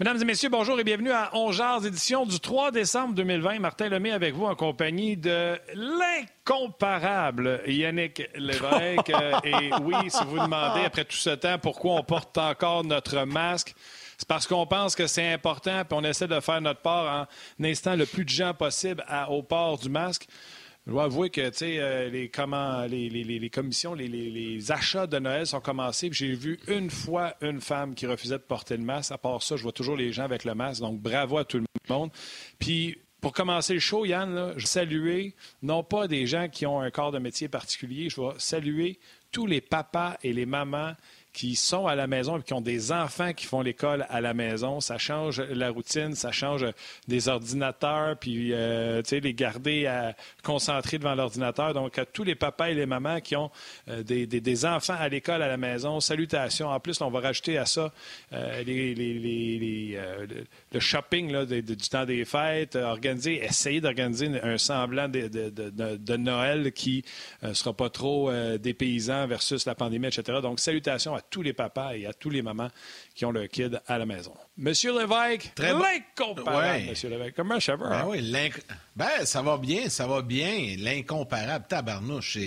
Mesdames et messieurs, bonjour et bienvenue à Ongears, édition du 3 décembre 2020. Martin Lemay avec vous en compagnie de l'incomparable Yannick Lévesque. Et oui, si vous demandez après tout ce temps pourquoi on porte encore notre masque, c'est parce qu'on pense que c'est important, puis on essaie de faire notre part en instant le plus de gens possible au port du masque. Je dois avouer que euh, les, comment, les, les, les, commissions, les, achats de Noël sont commencés. J'ai vu une fois une femme qui refusait de porter le masque. À part ça, je vois toujours les gens avec le masque. Donc, bravo à tout le monde. Puis, pour commencer le show, Yann, je veux saluer non pas des gens qui ont un corps de métier particulier, je vais saluer tous les papas et les mamans qui sont à la maison et qui ont des enfants qui font l'école à la maison. Ça change la routine, ça change des ordinateurs, puis euh, les garder à, concentrés devant l'ordinateur. Donc, à tous les papas et les mamans qui ont euh, des, des, enfants à l'école à la maison, salutations. En plus, on va rajouter à ça euh, les, les, le shopping là, du temps des fêtes, organiser, essayer d'organiser un semblant de, Noël qui ne sera pas trop dépaysant versus la pandémie, etc. Donc, salutations à tous les papas et à tous les mamans qui ont leur kid à la maison. Monsieur Lévesque, Très l'incomparable, Monsieur Lévesque. Comment ça va? Ben oui, ben, ça va bien, ça va bien. L'incomparable, tabarnouche.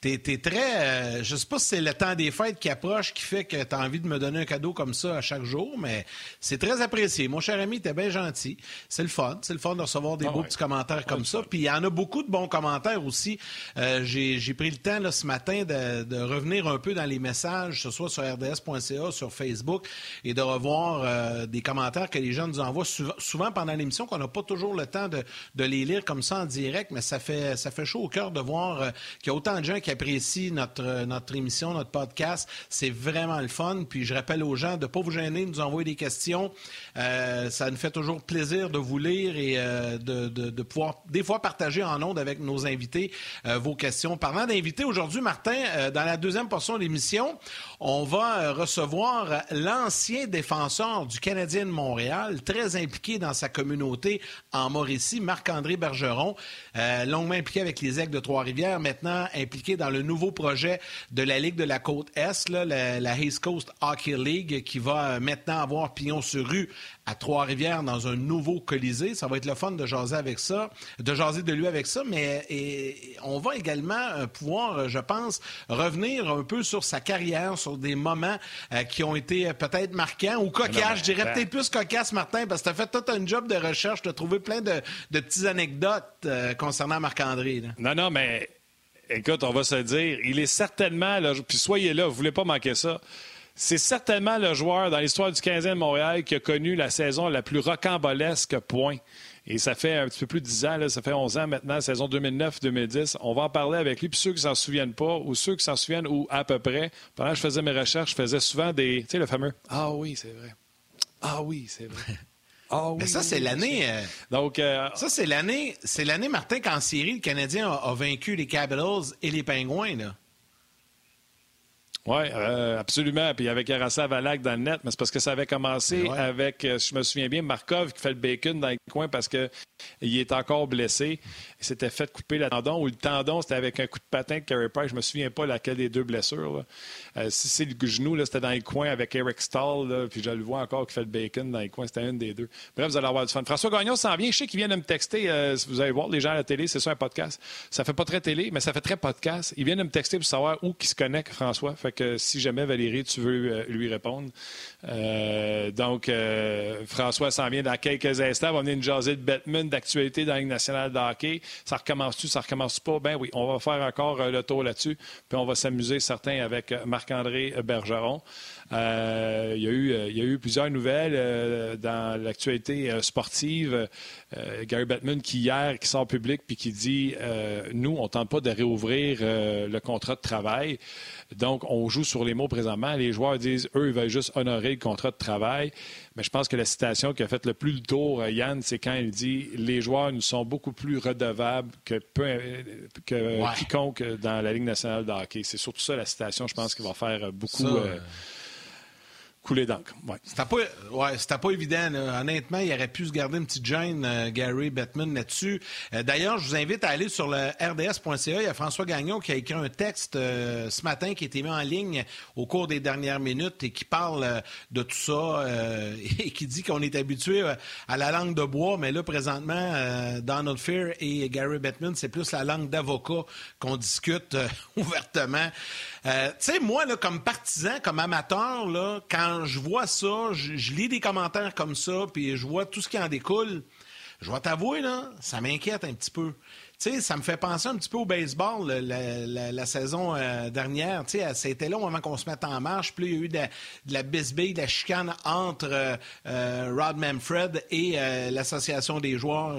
T'es es très... Euh, je sais pas si c'est le temps des fêtes qui approche qui fait que tu as envie de me donner un cadeau comme ça à chaque jour, mais c'est très apprécié. Mon cher ami, t'es bien gentil. C'est le fun. C'est le fun de recevoir des ah beaux petits commentaires comme ça. Puis il y en a beaucoup de bons commentaires aussi. Euh, J'ai pris le temps là, ce matin de, de, revenir un peu dans les messages, ce soit sur rds.ca, sur Facebook, et de revoir euh, des commentaires que les gens nous envoient souvent, pendant l'émission, qu'on n'a pas toujours le temps de, les lire comme ça en direct, mais ça fait, ça fait chaud au cœur de voir euh, qu'il y a autant de gens qui apprécient notre, notre émission, notre podcast. C'est vraiment le fun. Puis je rappelle aux gens de ne pas vous gêner, de nous envoyer des questions. Euh, ça nous fait toujours plaisir de vous lire et de, de, pouvoir des fois partager en ondes avec nos invités vos questions. Parlant d'invités, aujourd'hui, Martin, dans la deuxième portion de l'émission, on va recevoir l'ancien défenseur du Canadien de Montréal, très impliqué dans sa communauté en Mauricie, Marc-André Bergeron, euh, longuement impliqué avec les Aigles de Trois-Rivières, maintenant impliqué dans le nouveau projet de la Ligue de la Côte-Est, la, la East Coast Hockey League, qui va euh, maintenant avoir pignon sur rue à Trois-Rivières dans un nouveau Colisée. Ça va être le fun de jaser avec ça, de jaser de lui avec ça, mais on va également euh, pouvoir, je pense, revenir un peu sur sa carrière, sur des moments qui ont été euh, peut-être marquants ou cocasses. Je dirais ben peut-être plus cocasse, Martin, parce que tu as fait tout un job de recherche, tu as trouvé plein de, de petites anecdotes concernant Marc-André. Non, non, mais écoute, on va se dire, il est certainement, puis soyez là, vous voulez pas manquer ça. C'est certainement le joueur dans l'histoire du 15e de Montréal qui a connu la saison la plus rocambolesque, point. Et ça fait un petit peu plus de 10 ans, ça fait 11 ans maintenant, saison 2009-2010. On va en parler avec lui. Puis ceux qui s'en souviennent pas, ou ceux qui s'en souviennent, ou à peu près, pendant que je faisais mes recherches, je faisais souvent des. Tu sais, le fameux Ah oui, c'est vrai. Ah oui, c'est vrai. Ah oui, Mais ça, c'est l'année. Euh, Donc, euh, ça, c'est l'année. C'est l'année, Martin, qu'en série, le Canadien a, a, vaincu les Capitals et les Pingouins. Là. Oui, euh, absolument. Puis avec Arasav Valak dans le net, mais c'est parce que ça avait commencé avec, euh, je me souviens bien, Markov qui fait le bacon dans le coin parce qu'il est encore blessé. Il s'était fait couper le tendon ou le tendon, c'était avec un coup de patin de Carey Price. Je me souviens pas laquelle des deux blessures. Euh, si c'est le genou, c'était dans le coin avec Eric Stahl, puis je le vois encore qui fait le bacon dans le coin. C'était une des deux. Bref, vous allez avoir du fun. François Gagnon s'en vient. Je sais qu'il vient de me texter. si vous allez voir les gens à la télé, c'est ça un podcast. Ça fait pas très télé, mais ça fait très podcast. Il vient de me texter pour savoir où qui se connecte, François. Fait si jamais Valérie, tu veux euh, lui répondre. Euh, donc, euh, François s'en vient dans quelques instants. On va venir une jasée de Batman d'actualité dans la Ligue nationale de hockey. Ça recommence-tu, ça recommence pas? Ben oui, on va faire encore le tour là-dessus. Puis on va s'amuser, certains, avec Marc-André Bergeron. Euh, il, y a eu, il y a eu plusieurs nouvelles euh, dans l'actualité euh, sportive. Gary Bettman qui hier qui sort public puis qui dit nous on tente pas de réouvrir le contrat de travail. Donc on joue sur les mots présentement. Les joueurs disent eux ils veulent juste honorer le contrat de travail. Mais je pense que la citation qui a fait le plus le tour, Yann, c'est quand il dit les joueurs nous sont beaucoup plus redevables que, que quiconque dans la Ligue nationale de hockey. C'est surtout ça la citation, je pense, qui va faire beaucoup c'était pas évident. Honnêtement, il aurait pu se garder une petite gêne, euh, Gary Bettman, là-dessus. Euh, d'ailleurs, je vous invite à aller sur le rds.ca. Il y a François Gagnon qui a écrit un texte euh, ce matin qui a été mis en ligne au cours des dernières minutes et qui parle de tout ça et qui dit qu'on est habitué à la langue de bois, mais là, présentement, Donald Fear et Gary Bettman, c'est plus la langue d'avocat qu'on discute ouvertement. Tu sais, moi, là, comme partisan, comme amateur, là, quand je vois ça, je, lis des commentaires comme ça, puis je vois tout ce qui en découle, je vais t'avouer, ça m'inquiète un petit peu. Ça me fait penser un petit peu au baseball la, saison euh, dernière. Tu sais, c'était long avant qu'on se mette en marche. Puis il y a eu de, la bisbille, de la chicane entre euh, euh, Rod Manfred et l'association des joueurs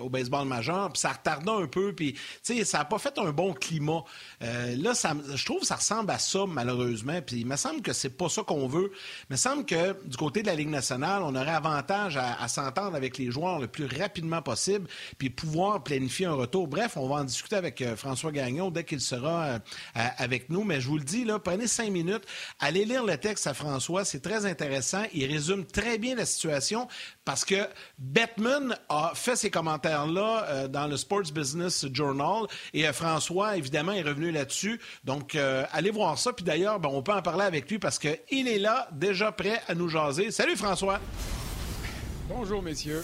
au baseball majeur. Puis ça retardait un peu. Puis, ça n'a pas fait un bon climat. là, je trouve que ça ressemble à ça, malheureusement. Puis il me semble que c'est pas ça qu'on veut. Il me semble que du côté de la Ligue nationale, on aurait avantage à, à s'entendre avec les joueurs le plus rapidement possible, puis pouvoir planifier un retour. Bref, on va en discuter avec euh, François Gagnon dès qu'il sera euh, avec nous. Mais je vous le dis, prenez cinq minutes, allez lire le texte à François. C'est très intéressant. Il résume très bien la situation parce que Bettman a fait ces commentaires-là euh, dans le Sports Business Journal et François, évidemment, est revenu là-dessus. Donc, allez voir ça. Puis d'ailleurs, ben, on peut en parler avec lui parce qu'il est là, déjà prêt à nous jaser. Salut François! Bonjour, messieurs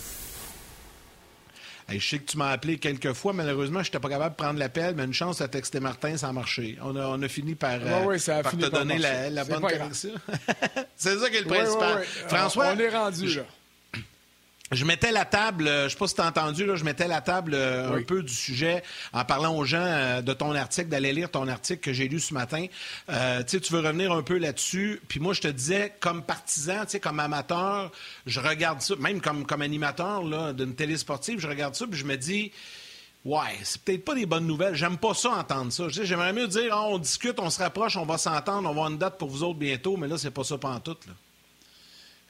je sais que tu m'as appelé quelques fois. Malheureusement, je n'étais pas capable de prendre l'appel, mais une chance à texter Martin, ça a marché. On a, on a fini par, euh, te donner la, bonne connexion. C'est ça qui est le principal. François. On est rendu, là je mettais la table, euh, je ne sais pas si tu as entendu, là, je mettais la table euh, un peu du sujet en parlant aux gens euh, de ton article, d'aller lire ton article que j'ai lu ce matin. tu veux revenir un peu là-dessus. Puis moi, je te disais, comme partisan, comme amateur, je regarde ça, même comme, comme animateur d'une télé sportive, je regarde ça, puis je me dis, ouais, c'est peut-être pas des bonnes nouvelles. J'aime pas ça entendre ça. J'aimerais mieux dire, ah, on discute, on se rapproche, on va s'entendre, on va avoir une date pour vous autres bientôt, mais là, c'est pas ça pantoute, là.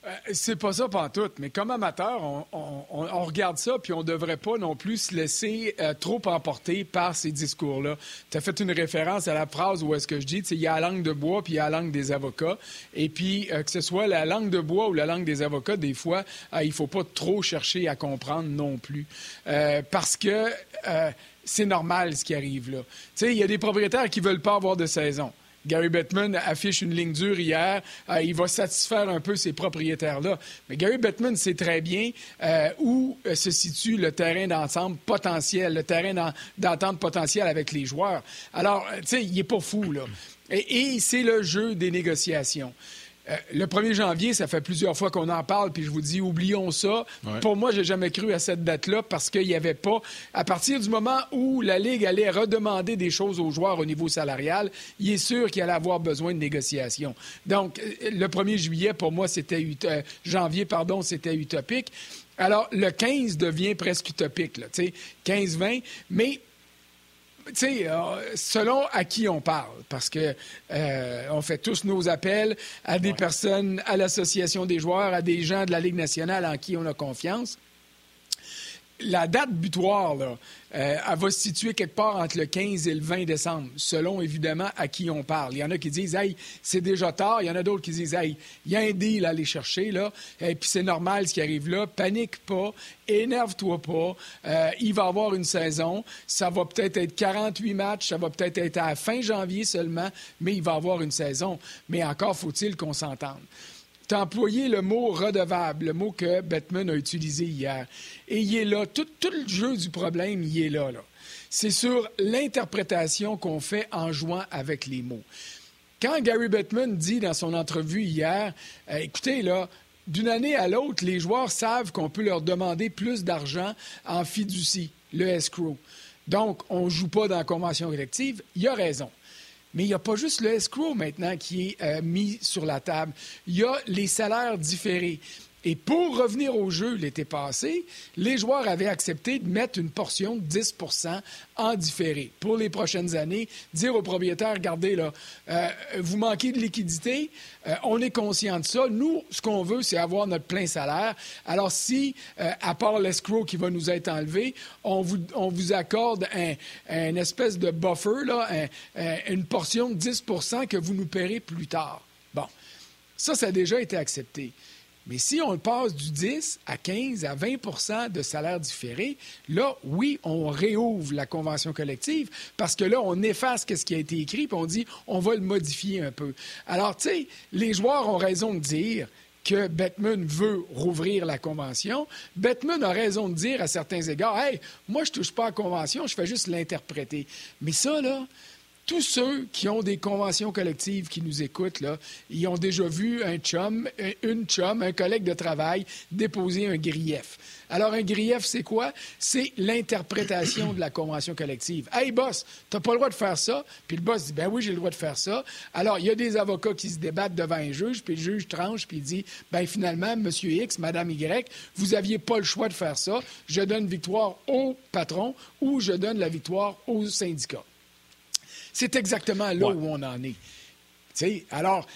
Euh, c'est pas ça tout, mais comme amateur, on, regarde ça, puis on devrait pas non plus se laisser euh, trop emporter par ces discours-là. Tu as fait une référence à la phrase où est-ce que je dis, il y a la langue de bois, puis il y a la langue des avocats. Et puis, euh, que ce soit la langue de bois ou la langue des avocats, des fois, il faut pas trop chercher à comprendre non plus. parce que c'est normal ce qui arrive là. Tu sais, il y a des propriétaires qui veulent pas avoir de saison. Gary Bettman affiche une ligne dure hier. Euh, il va satisfaire un peu ces propriétaires-là. Mais Gary Bettman sait très bien euh, où euh, se situe le terrain d'ensemble potentiel, le terrain d'entente potentiel avec les joueurs. Alors, tu sais, il n'est pas fou, là. et c'est le jeu des négociations. Euh, le 1er janvier, ça fait plusieurs fois qu'on en parle, puis je vous dis, oublions ça. Pour moi, j'ai jamais cru à cette date-là parce qu'il n'y avait pas. À partir du moment où la Ligue allait redemander des choses aux joueurs au niveau salarial, il est sûr qu'il allait avoir besoin de négociations. Donc, euh, le 1er juillet, pour moi, c'était euh, janvier, pardon, c'était utopique. Alors, le 15 devient presque utopique, là, 15-20, mais tu sais, euh, selon à qui on parle, parce que euh, on fait tous nos appels à des personnes, à l'association des joueurs, à des gens de la Ligue nationale en qui on a confiance la date butoir, là, euh, elle va se situer quelque part entre le 15 et le 20 décembre, selon évidemment à qui on parle. Il y en a qui disent, hey, c'est déjà tard. Il y en a d'autres qui disent, hey, il y a un deal à aller chercher, là. Et puis c'est normal ce qui arrive là. Panique pas, énerve-toi pas. Euh, il va y avoir une saison. Ça va peut-être être 48 matchs, ça va peut-être être à fin janvier seulement, mais il va y avoir une saison. Mais encore faut-il qu'on s'entende. Tu employé le mot redevable, le mot que Bettman a utilisé hier. Et il est là. Tout, le jeu du problème, il est là. là. C'est sur l'interprétation qu'on fait en jouant avec les mots. Quand Gary Bettman dit dans son entrevue hier, euh, écoutez, là, d'une année à l'autre, les joueurs savent qu'on peut leur demander plus d'argent en fiducie, le escrow. Donc, on ne joue pas dans la convention collective. Il a raison. Mais il n'y a pas juste le escrow maintenant qui est euh, mis sur la table. Il y a les salaires différés. Et pour revenir au jeu l'été passé, les joueurs avaient accepté de mettre une portion de 10% en différé pour les prochaines années. Dire aux propriétaires, regardez, là, euh, vous manquez de liquidité, euh, on est conscient de ça. Nous, ce qu'on veut, c'est avoir notre plein salaire. Alors si, euh, à part l'escrow qui va nous être enlevé, on vous, on vous accorde un, espèce de buffer, là, une portion de 10% que vous nous paierez plus tard. Bon. Ça, ça a déjà été accepté. Mais si on passe du 10 à 15 à 20% de salaire différé, là, oui, on réouvre la convention collective parce que là, on efface ce qui a été écrit puis on dit on va le modifier un peu. Alors, tu sais, les joueurs ont raison de dire que Bettman veut rouvrir la convention. Bettman a raison de dire à certains égards Hey, moi, je touche pas à la convention, je fais juste l'interpréter. Mais ça, là, tous ceux qui ont des conventions collectives qui nous écoutent, là, ils ont déjà vu un chum, une chum, un collègue de travail déposer un grief. Alors, un grief, c'est quoi? C'est l'interprétation de la convention collective. Hey, boss, t'as pas le droit de faire ça. Puis le boss dit, ben oui, j'ai le droit de faire ça. Alors, il y a des avocats qui se débattent devant un juge, puis le juge tranche, puis il dit, ben finalement, monsieur X, madame Y, vous aviez pas le choix de faire ça. Je donne victoire au patron ou je donne la victoire au syndicat. C'est exactement là où on en est. alors,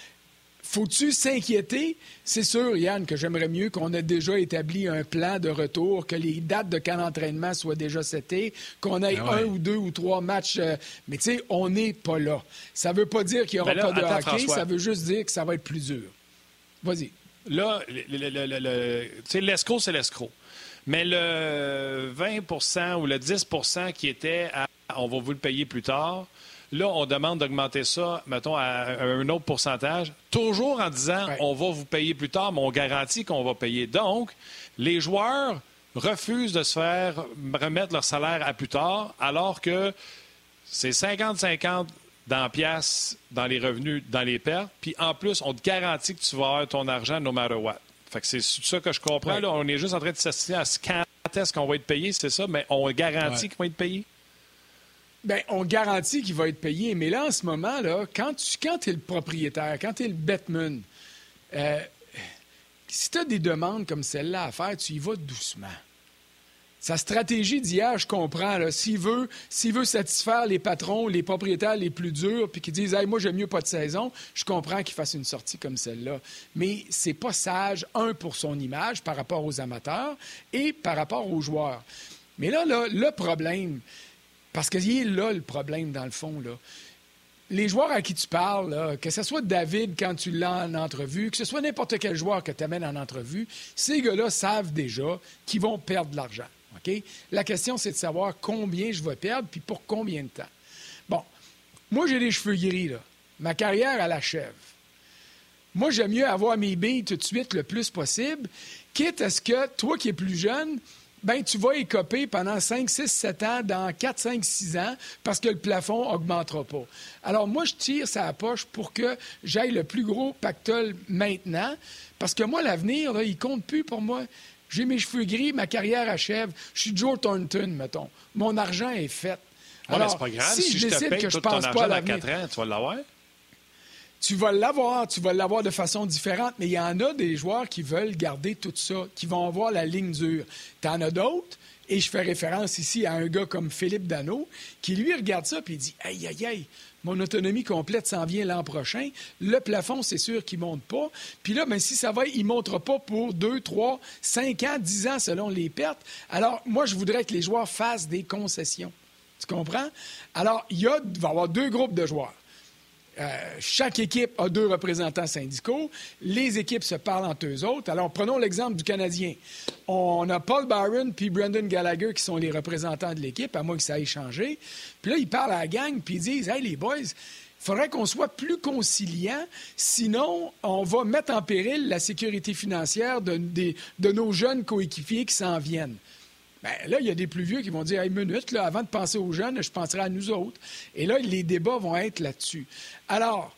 faut-tu s'inquiéter? C'est sûr, Yann, que j'aimerais mieux qu'on ait déjà établi un plan de retour, que les dates de camp d'entraînement soient déjà setées, qu'on ait ben un ou deux ou trois matchs. Euh, mais tu sais, on n'est pas là. Ça ne veut pas dire qu'il n'y aura ben pas de hockey, ça veut juste dire que ça va être plus dur. Vas-y. Là, l'escroc, c'est l'escroc. Mais le 20% ou le 10% qui était à on va vous le payer plus tard, Là, on demande d'augmenter ça, mettons, à un autre pourcentage, toujours en disant on va vous payer plus tard, mais on garantit qu'on va payer. Donc, les joueurs refusent de se faire remettre leur salaire à plus tard, alors que c'est 50-50 dans pièces, dans les revenus, dans les pertes. Puis en plus, on te garantit que tu vas avoir ton argent no matter what. Fait que c'est ça que je comprends. Là, on est juste en train de s'assister à ce quand est-ce qu'on va être payé, c'est ça, mais on garantit qu'on va être payé. Bien, on garantit qu'il va être payé. Mais là, en ce moment, là, quand tu quand es le propriétaire, quand tu es le Batman, euh, si tu as des demandes comme celle-là à faire, tu y vas doucement. Sa stratégie d'hier, je comprends. S'il veut, veut satisfaire les patrons, les propriétaires les plus durs, puis qui disent hey, moi, j'aime mieux pas de saison, je comprends qu'il fasse une sortie comme celle-là. Mais c'est pas sage, un, pour son image par rapport aux amateurs et par rapport aux joueurs. Mais là, là le problème, parce qu'il est là le problème, dans le fond. Là. Les joueurs à qui tu parles, que ce soit David quand tu l'as en entrevue, que ce soit n'importe quel joueur que tu amènes en entrevue, ces gars-là savent déjà qu'ils vont perdre de l'argent. La question, c'est de savoir combien je vais perdre puis pour combien de temps. Bon, moi, j'ai les cheveux gris. Là. Ma carrière, elle achève. Moi, j'aime mieux avoir mes billes tout de suite le plus possible, quitte à ce que toi qui es plus jeune, ben tu vas écoper pendant 5, 6, 7 ans, dans 4, 5, 6 ans, parce que le plafond augmentera pas. Alors, moi, je tire sa poche pour que j'aille le plus gros pactole maintenant, parce que moi, l'avenir, il compte plus pour moi. J'ai mes cheveux gris, ma carrière achève. Je suis Joe Thornton, mettons. Mon argent est fait. Alors, c'est pas grave. Si, je, décide que je pense pas à dans 4 ans, tu vas l'avoir? Tu vas l'avoir, tu vas l'avoir de façon différente, mais il y en a des joueurs qui veulent garder tout ça, qui vont avoir la ligne dure. Tu en as d'autres, et je fais référence ici à un gars comme Philippe Dano, qui lui regarde ça et dit Aïe, aïe, aïe, mon autonomie complète s'en vient l'an prochain. Le plafond, c'est sûr qu'il ne monte pas. Puis là, ben, si ça va, il ne montera pas pour 2, 3, 5 ans, 10 ans selon les pertes. Alors, moi, je voudrais que les joueurs fassent des concessions. Tu comprends? Alors, il, y a, il va y avoir deux groupes de joueurs. Euh, chaque équipe a deux représentants syndicaux. Les équipes se parlent entre eux autres. Alors, prenons l'exemple du Canadien. On a Paul Byron puis Brendan Gallagher qui sont les représentants de l'équipe, à moins que ça ait changé. Puis là, ils parlent à la gang, puis ils disent Hey, les boys, il faudrait qu'on soit plus conciliant, sinon on va mettre en péril la sécurité financière de, de nos jeunes coéquipiers qui s'en viennent. Bien, là, il y a des plus vieux qui vont dire Hey, minute, là, avant de penser aux jeunes, je penserai à nous autres. Et là, les débats vont être là-dessus. Alors,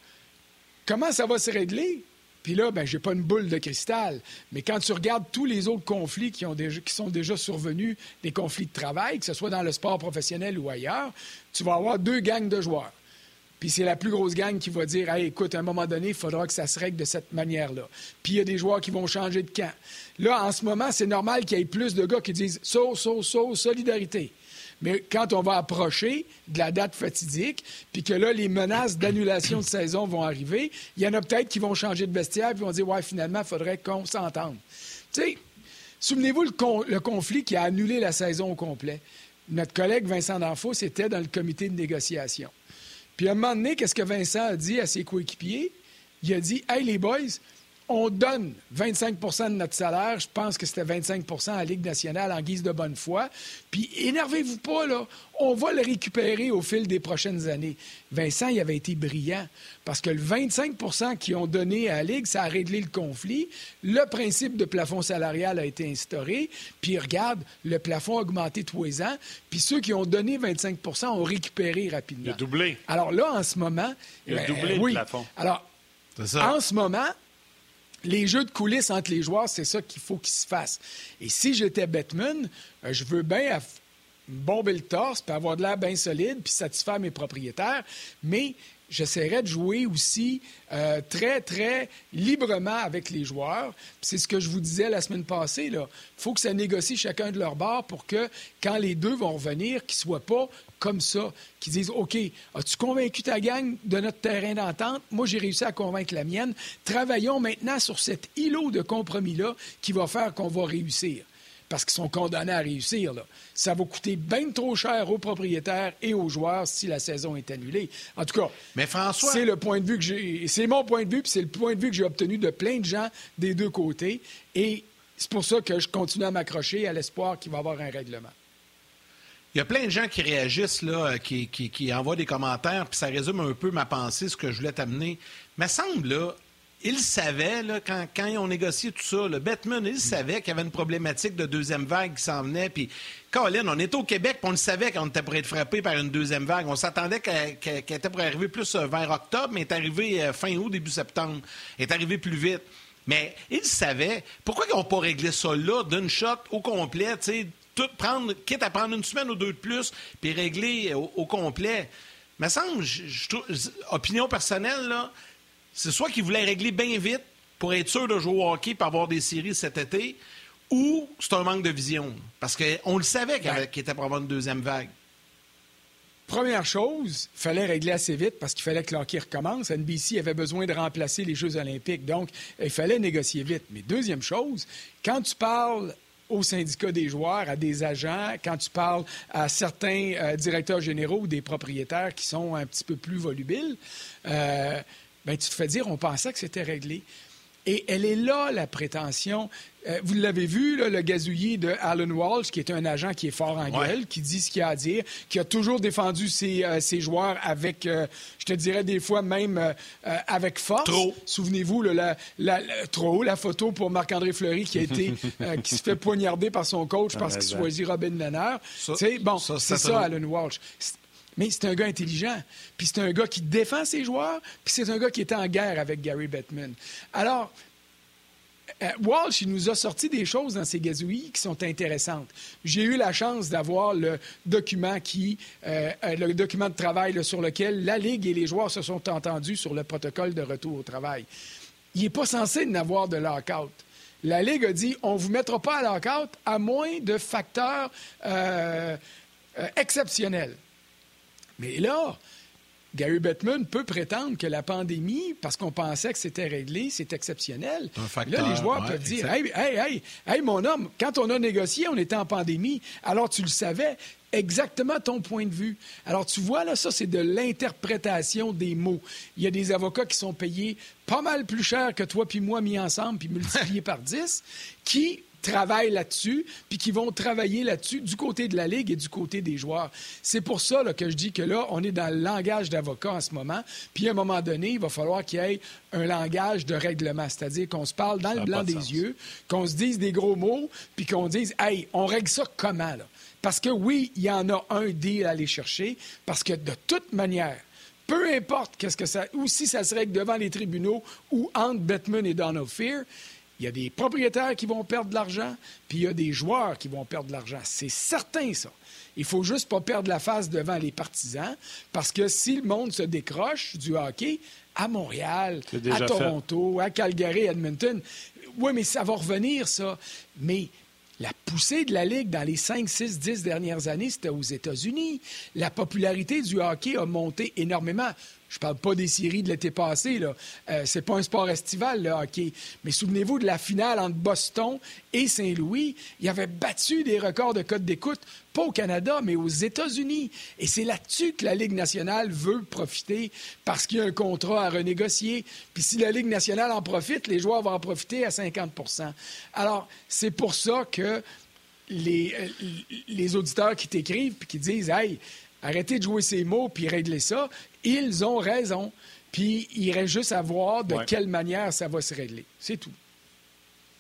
comment ça va se régler? Puis là, ben, j'ai pas une boule de cristal, mais quand tu regardes tous les autres conflits qui, sont déjà survenus, des conflits de travail, que ce soit dans le sport professionnel ou ailleurs, tu vas avoir deux gangs de joueurs. Puis c'est la plus grosse gang qui va dire hey, écoute, à un moment donné, il faudra que ça se règle de cette manière-là. Puis il y a des joueurs qui vont changer de camp. Là, en ce moment, c'est normal qu'il y ait plus de gars qui disent saut, saut, saut, solidarité. Mais quand on va approcher de la date fatidique, puis que là, les menaces d'annulation de saison vont arriver, il y en a peut-être qui vont changer de vestiaire puis vont dire Ouais, finalement, il faudrait qu'on s'entende. Tu sais, souvenez-vous le, le conflit qui a annulé la saison au complet. Notre collègue Vincent D'Anfos était dans le comité de négociation. Puis à un moment donné, qu'est-ce que Vincent a dit à ses coéquipiers? Il a dit Hey, les boys, on donne 25% de notre salaire. Je pense que c'était 25% à la Ligue nationale en guise de bonne foi. Puis énervez-vous pas, là. On va le récupérer au fil des prochaines années. Vincent, il avait été brillant parce que le 25% qu'ils ont donné à la Ligue, ça a réglé le conflit. Le principe de plafond salarial a été instauré. Puis regarde, le plafond a augmenté tous les ans. Puis ceux qui ont donné 25% ont récupéré rapidement. Il a doublé. Alors là, en ce moment... Il a doublé le plafond. Alors, en ce moment, les jeux de coulisses entre les joueurs, c'est ça qu'il faut qu'il se fasse. Et si j'étais Batman, euh, je veux bien bomber le torse, puis avoir de l'air bien solide, puis satisfaire mes propriétaires, mais j'essaierais de jouer aussi euh, très, très librement avec les joueurs. C'est ce que je vous disais la semaine passée. Il faut que ça négocie chacun de leur bord pour que, quand les deux vont revenir, qu'ils ne soient pas comme ça, qu'ils disent OK, as-tu convaincu ta gang de notre terrain d'entente? Moi, j'ai réussi à convaincre la mienne. Travaillons maintenant sur cet îlot de compromis-là qui va faire qu'on va réussir parce qu'ils sont condamnés à réussir. Ça va coûter bien trop cher aux propriétaires et aux joueurs si la saison est annulée. En tout cas, Mais François... c'est le point de vue que j'ai. C'est mon point de vue, puis c'est le point de vue que j'ai obtenu de plein de gens des deux côtés. Et c'est pour ça que je continue à m'accrocher à l'espoir qu'il va y avoir un règlement. Il y a plein de gens qui réagissent, là, qui, qui envoient des commentaires, puis ça résume un peu ma pensée, ce que je voulais t'amener. Mais semble, là, il savait, là, quand, quand ils ont négocié tout ça, le Batman, il savait qu'il y avait une problématique de deuxième vague qui s'en venait. Puis, Colin, on était au Québec, puis on le savait qu'on était prêt être frappé par une deuxième vague. On s'attendait qu'elle était pour arriver plus euh, vers octobre, mais elle est arrivée euh, fin août, début septembre. Elle est arrivée plus vite. Mais il savait. Pourquoi ils n'ont pas réglé ça là, d'une shot, au complet, tu sais, tout prendre, quitte à prendre une semaine ou deux de plus, puis régler au, complet? Me semble, opinion personnelle, là, c'est soit qu'ils voulaient régler bien vite pour être sûr de jouer au hockey pour avoir des séries cet été, ou c'est un manque de vision. Parce qu'on le savait qu'il était pour avoir une deuxième vague. Première chose, il fallait régler assez vite parce qu'il fallait que l'hockey recommence. NBC avait besoin de remplacer les Jeux olympiques, donc il fallait négocier vite. Mais deuxième chose, quand tu parles au syndicat des joueurs, à des agents, quand tu parles à certains euh, directeurs généraux ou des propriétaires qui sont un petit peu plus volubiles, euh, ben, tu te fais dire, on pensait que c'était réglé. Et elle est là, la prétention. Euh, vous l'avez vu, le gazouillis de Alan Walsh, qui est un agent qui est fort en gueule, qui dit ce qu'il a à dire, qui a toujours défendu ses, euh, joueurs avec, euh, je te dirais des fois même avec force. Trop. Souvenez-vous, la, trop, la photo pour Marc-André Fleury qui a été, qui se fait poignarder par son coach parce qu'il choisit Robin Lennard. Bon, c'est ça, Alan Walsh. Mais c'est un gars intelligent. Puis c'est un gars qui défend ses joueurs. Puis c'est un gars qui était en guerre avec Gary Bettman. Alors, euh, Walsh, il nous a sorti des choses dans ses gazouilles qui sont intéressantes. J'ai eu la chance d'avoir le document qui, euh, euh, le document de travail sur lequel la Ligue et les joueurs se sont entendus sur le protocole de retour au travail. Il n'est pas censé n'avoir de lockout. La Ligue a dit on ne vous mettra pas à lockout à moins de facteurs exceptionnels. Mais là, Gary Bettman peut prétendre que la pandémie, parce qu'on pensait que c'était réglé, c'est exceptionnel. là, les joueurs peuvent dire hey, hey, hey, hey, mon homme, quand on a négocié, on était en pandémie. Alors, tu le savais exactement ton point de vue. Alors, tu vois, là, ça, c'est de l'interprétation des mots. Il y a des avocats qui sont payés pas mal plus cher que toi puis moi mis ensemble puis multipliés par 10, qui travaillent là-dessus, puis qui vont travailler là-dessus du côté de la Ligue et du côté des joueurs. C'est pour ça que je dis que là, on est dans le langage d'avocat en ce moment, puis à un moment donné, il va falloir qu'il y ait un langage de règlement, c'est-à-dire qu'on se parle dans le blanc des yeux, qu'on se dise des gros mots, puis qu'on dise, hey, on règle ça comment, là? Parce que oui, il y en a un deal à aller chercher, parce que de toute manière, peu importe qu'est-ce que ça, ou si ça se règle devant les tribunaux ou entre Bettman et Donald Fear, il y a des propriétaires qui vont perdre de l'argent, puis il y a des joueurs qui vont perdre de l'argent. C'est certain, ça. Il faut juste pas perdre la face devant les partisans, parce que si le monde se décroche du hockey à Montréal, à Toronto, à Calgary, à Edmonton, oui, mais ça va revenir, ça. Mais la poussée de la Ligue dans les 5, 6, 10 dernières années, c'était aux États-Unis. La popularité du hockey a monté énormément Je parle pas des séries de l'été passé. Là. Euh, c'est pas un sport estival, le hockey. Mais souvenez-vous de la finale entre Boston et Saint-Louis. Il avait battu des records de code d'écoute, pas au Canada, mais aux États-Unis. Et c'est là-dessus que la Ligue nationale veut profiter parce qu'il y a un contrat à renégocier. Puis si la Ligue nationale en profite, les joueurs vont en profiter à 50% Alors, c'est pour ça que les, euh, les auditeurs qui t'écrivent puis qui disent Hey, arrêtez de jouer ces mots puis régler ça, ils ont raison. Puis il reste juste à voir de quelle manière ça va se régler. C'est tout.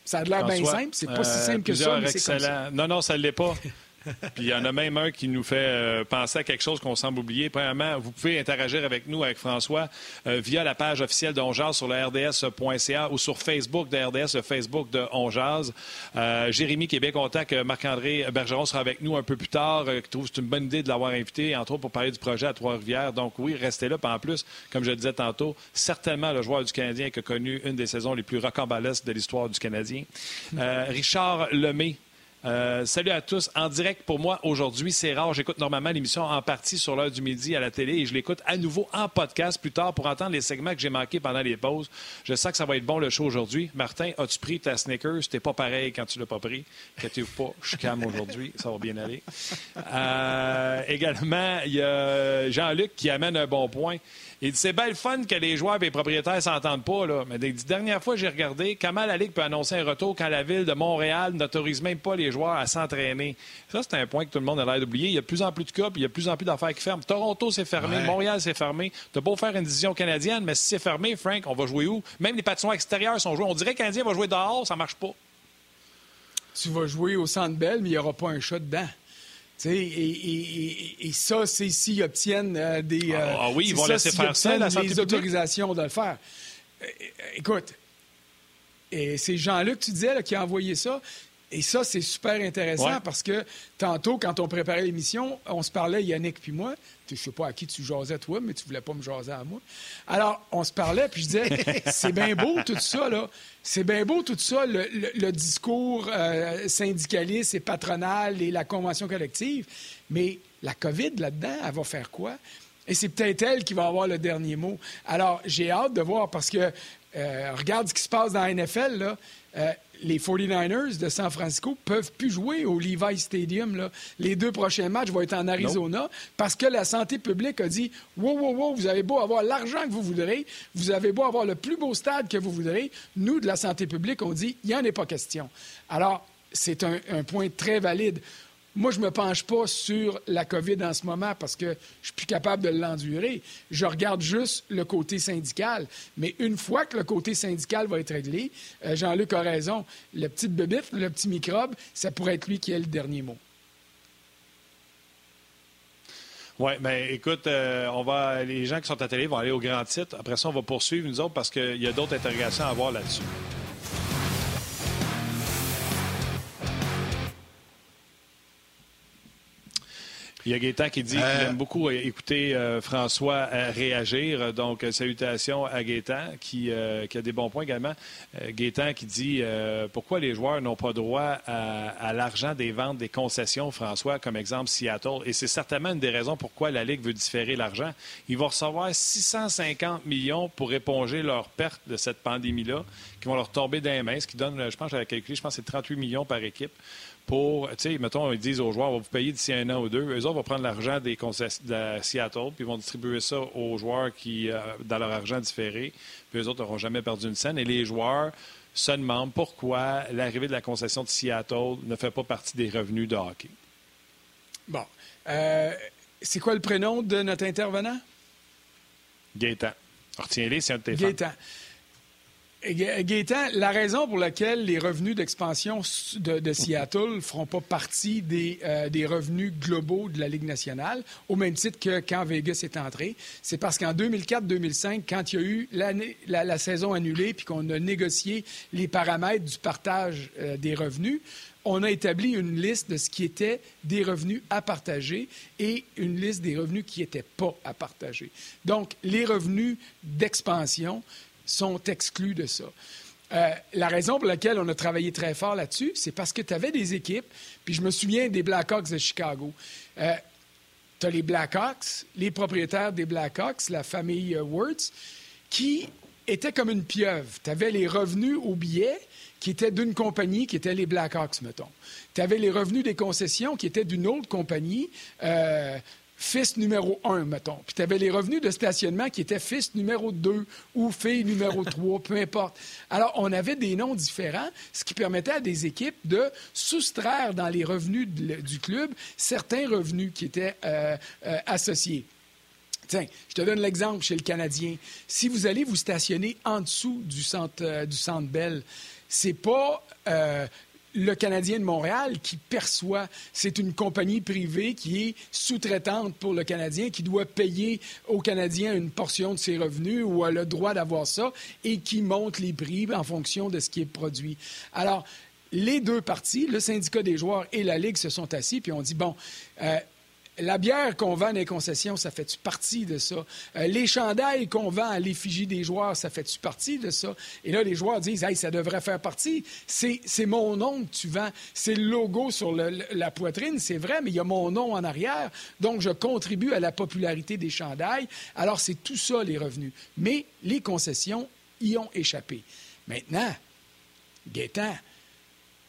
Ça a l'air bien simple. C'est pas si euh, simple que ça, mais c'est comme ça. Non, non, ça ne l'est pas. Puis il y en a même un qui nous fait euh, penser à quelque chose qu'on semble oublier. Premièrement, vous pouvez interagir avec nous, avec François, euh, via la page officielle d'Onjaz sur le rds.ca ou sur Facebook de RDS, le Facebook de Onjaz. Euh, Jérémy qui est bien content que Marc-André Bergeron sera avec nous un peu plus tard, qui trouve que c'est une bonne idée de l'avoir invité, entre autres pour parler du projet à Trois-Rivières. Donc oui, restez là. Puis en plus, comme je le disais tantôt, certainement le joueur du Canadien qui a connu une des saisons les plus rocambolesques de l'histoire du Canadien. Richard Lemay, euh, salut à tous. En direct pour moi aujourd'hui, c'est rare. J'écoute normalement l'émission en partie sur l'heure du midi à la télé et je l'écoute à nouveau en podcast plus tard pour entendre les segments que j'ai manqués pendant les pauses. Je sens que ça va être bon le show aujourd'hui. Martin, as-tu pris ta Snickers? C'était pas pareil quand tu l'as pas pris. tu pas, je suis calme aujourd'hui. Ça va bien aller. Euh, également, il y a Jean-Luc qui amène un bon point. Il dit c'est belle fun que les joueurs et les propriétaires s'entendent pas, là. Mais la dernière fois j'ai regardé, comment la Ligue peut annoncer un retour quand la ville de Montréal n'autorise même pas les joueurs à s'entraîner? Ça, c'est un point que tout le monde a l'air d'oublier. Il y a de plus en plus de cas, puis il y a de plus en plus d'affaires qui ferment. Toronto, c'est fermé. Montréal, c'est fermé. Tu beau faire une décision canadienne, mais si c'est fermé, Frank, on va jouer où? Même les patinoires extérieurs sont joués. On dirait qu'un Canadien va jouer dehors, ça marche pas. Tu vas jouer au Centre Bell, mais il n'y aura pas un chat dedans. Et, et, et, ça, c'est s'ils obtiennent euh, des. Euh, ah, oui, ils vont laisser faire ça, la les autorisations de le faire. Euh, écoute, et c'est Jean-Luc, tu disais, qui a envoyé ça. Et ça, c'est super intéressant parce que tantôt, quand on préparait l'émission, on se parlait, Yannick puis moi. Je ne sais pas à qui tu jasais, toi, mais tu voulais pas me jaser à moi. Alors, on se parlait, puis je disais, c'est bien beau tout ça, là. C'est bien beau tout ça, le, discours euh, syndicaliste et patronal et la convention collective. Mais la COVID, là-dedans, elle va faire quoi? Et c'est peut-être elle qui va avoir le dernier mot. Alors, j'ai hâte de voir parce que, euh, regarde ce qui se passe dans la NFL, là. Euh, les 49ers de San Francisco peuvent plus jouer au Levi Stadium. Les deux prochains matchs vont être en Arizona parce que la santé publique a dit Wow, wow, wow, vous avez beau avoir l'argent que vous voudrez, vous avez beau avoir le plus beau stade que vous voudrez. Nous, de la santé publique, on dit Il n'y en est pas question. Alors, c'est un point très valide. Moi, je ne me penche pas sur la COVID en ce moment parce que je suis plus capable de l'endurer. Je regarde juste le côté syndical. Mais une fois que le côté syndical va être réglé, euh, Jean-Luc a raison, le petit bébif, le petit microbe, ça pourrait être lui qui ait le dernier mot. Oui, ben, écoute, euh, on va, les gens qui sont à télé vont aller au grand titre. Après ça, on va poursuivre, nous autres, parce qu'il y a d'autres interrogations à avoir là-dessus. Il y a Gaétan qui dit qu'il euh. aime beaucoup écouter euh, François euh, réagir. Donc, salutations à Gaétan qui, qui, a des bons points également. Gaétan qui dit pourquoi les joueurs n'ont pas droit à, l'argent des ventes des concessions, François, comme exemple Seattle? Et c'est certainement une des raisons pourquoi la Ligue veut différer l'argent. Ils vont recevoir 650 millions pour éponger leurs pertes de cette pandémie-là, qui vont leur tomber dans les mains, ce qui donne, je pense, j'avais calculé, je pense que c'est 38 millions par équipe pour, tu sais, mettons, ils disent aux joueurs, on va vous payer d'ici un an ou deux. Eux autres vont prendre l'argent des de Seattle, puis ils vont distribuer ça aux joueurs qui, euh, dans leur argent différé. Puis eux autres n'auront jamais perdu une scène. Et les joueurs se demandent pourquoi l'arrivée de la concession de Seattle ne fait pas partie des revenus de hockey. Bon. Euh, c'est quoi le prénom de notre intervenant? Gaétan. Retiens-les, c'est un de tes Gaétan. Gaétan, la raison pour laquelle les revenus d'expansion de, Seattle ne feront pas partie euh, des, revenus globaux de la Ligue nationale, au même titre que quand Vegas est entré, c'est parce qu'en 2004-2005, quand il y a eu la, saison annulée puis qu'on a négocié les paramètres du partage euh, des revenus, on a établi une liste de ce qui était des revenus à partager et une liste des revenus qui n'étaient pas à partager. Donc, les revenus d'expansion sont exclus de ça. Euh, la raison pour laquelle on a travaillé très fort là-dessus, c'est parce que tu avais des équipes, puis je me souviens des Blackhawks de Chicago. Euh, tu as les Blackhawks, les propriétaires des Blackhawks, la famille euh, qui étaient comme une pieuvre. Tu avais les revenus au billet qui étaient d'une compagnie qui était les Blackhawks, mettons. Tu avais les revenus des concessions qui étaient d'une autre compagnie. Euh, fils numéro un, mettons. Puis tu avais les revenus de stationnement qui étaient fils numéro deux ou fille numéro trois, peu importe. Alors, on avait des noms différents, ce qui permettait à des équipes de soustraire dans les revenus du club certains revenus qui étaient euh, euh, associés. Tiens, je te donne l'exemple chez le Canadien. Si vous allez vous stationner en dessous du centre, euh, du centre Bell, c'est pas le Canadien de Montréal qui perçoit, c'est une compagnie privée qui est sous-traitante pour le Canadien, qui doit payer au Canadien une portion de ses revenus ou a le droit d'avoir ça et qui monte les prix en fonction de ce qui est produit. Alors, les deux parties, le syndicat des joueurs et la Ligue, se sont assis puis ont dit, bon, euh, la bière qu'on vend dans les concessions, ça fait-tu partie de ça? Euh, les chandails qu'on vend à l'effigie des joueurs, ça fait-tu partie de ça? Et là, les joueurs disent, hey, ça devrait faire partie. C'est mon nom que tu vends. C'est le logo sur la poitrine, c'est vrai, mais il y a mon nom en arrière. Donc, je contribue à la popularité des chandails. Alors, c'est tout ça, les revenus. Mais les concessions y ont échappé. Maintenant, Gaétan,